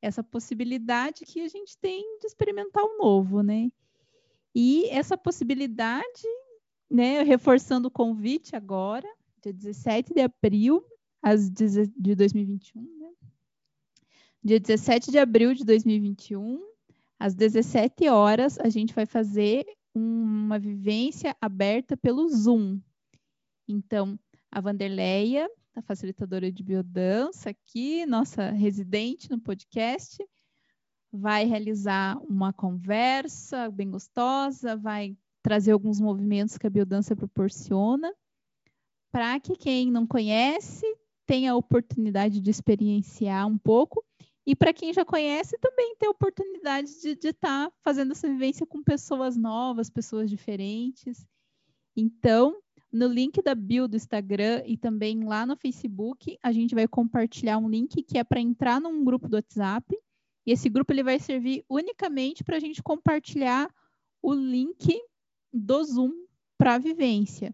essa possibilidade que a gente tem de experimentar o novo, né? E essa possibilidade, né, reforçando o convite agora, dia 17 de abril às de 2021, né? Dia 17 de abril de 2021, às 17 horas, a gente vai fazer uma vivência aberta pelo Zoom. Então, a Vanderleia, a facilitadora de biodança aqui, nossa residente no podcast, vai realizar uma conversa bem gostosa, vai trazer alguns movimentos que a biodança proporciona, para que quem não conhece tenha a oportunidade de experienciar um pouco e para quem já conhece, também ter a oportunidade de estar tá fazendo essa vivência com pessoas novas, pessoas diferentes. Então, no link da bio do Instagram e também lá no Facebook, a gente vai compartilhar um link que é para entrar num grupo do WhatsApp. E esse grupo ele vai servir unicamente para a gente compartilhar o link do Zoom para a vivência.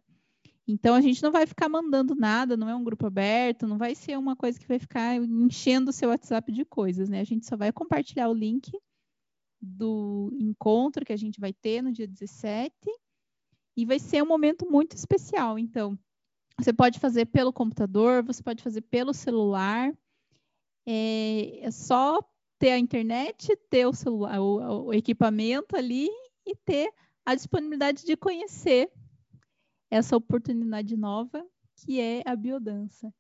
Então a gente não vai ficar mandando nada, não é um grupo aberto, não vai ser uma coisa que vai ficar enchendo o seu WhatsApp de coisas, né? A gente só vai compartilhar o link do encontro que a gente vai ter no dia 17 e vai ser um momento muito especial. Então, você pode fazer pelo computador, você pode fazer pelo celular. É, é só ter a internet, ter o celular, o, o equipamento ali e ter a disponibilidade de conhecer essa oportunidade nova que é a biodança.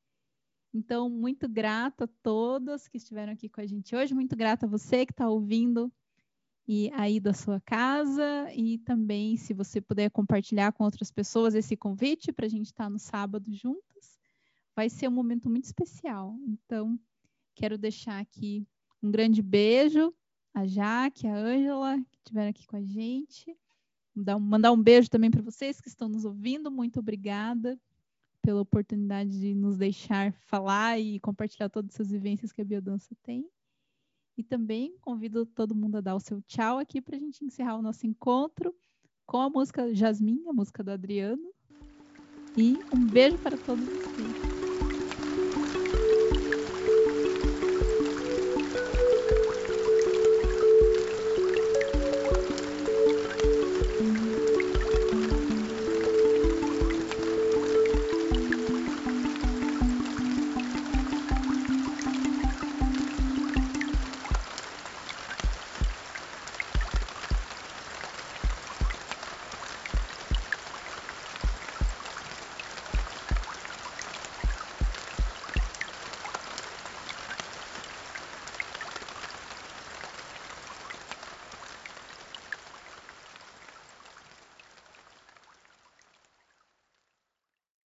Então, muito grata a todos que estiveram aqui com a gente hoje, muito grata a você que está ouvindo e aí da sua casa e também se você puder compartilhar com outras pessoas esse convite para a gente estar tá no sábado juntas, vai ser um momento muito especial. Então, quero deixar aqui um grande beijo a Jaque, a Ângela, que estiveram aqui com a gente mandar um beijo também para vocês que estão nos ouvindo. Muito obrigada pela oportunidade de nos deixar falar e compartilhar todas essas vivências que a biodança tem. E também convido todo mundo a dar o seu tchau aqui para a gente encerrar o nosso encontro com a música Jasmine, a música do Adriano. E um beijo para todos vocês.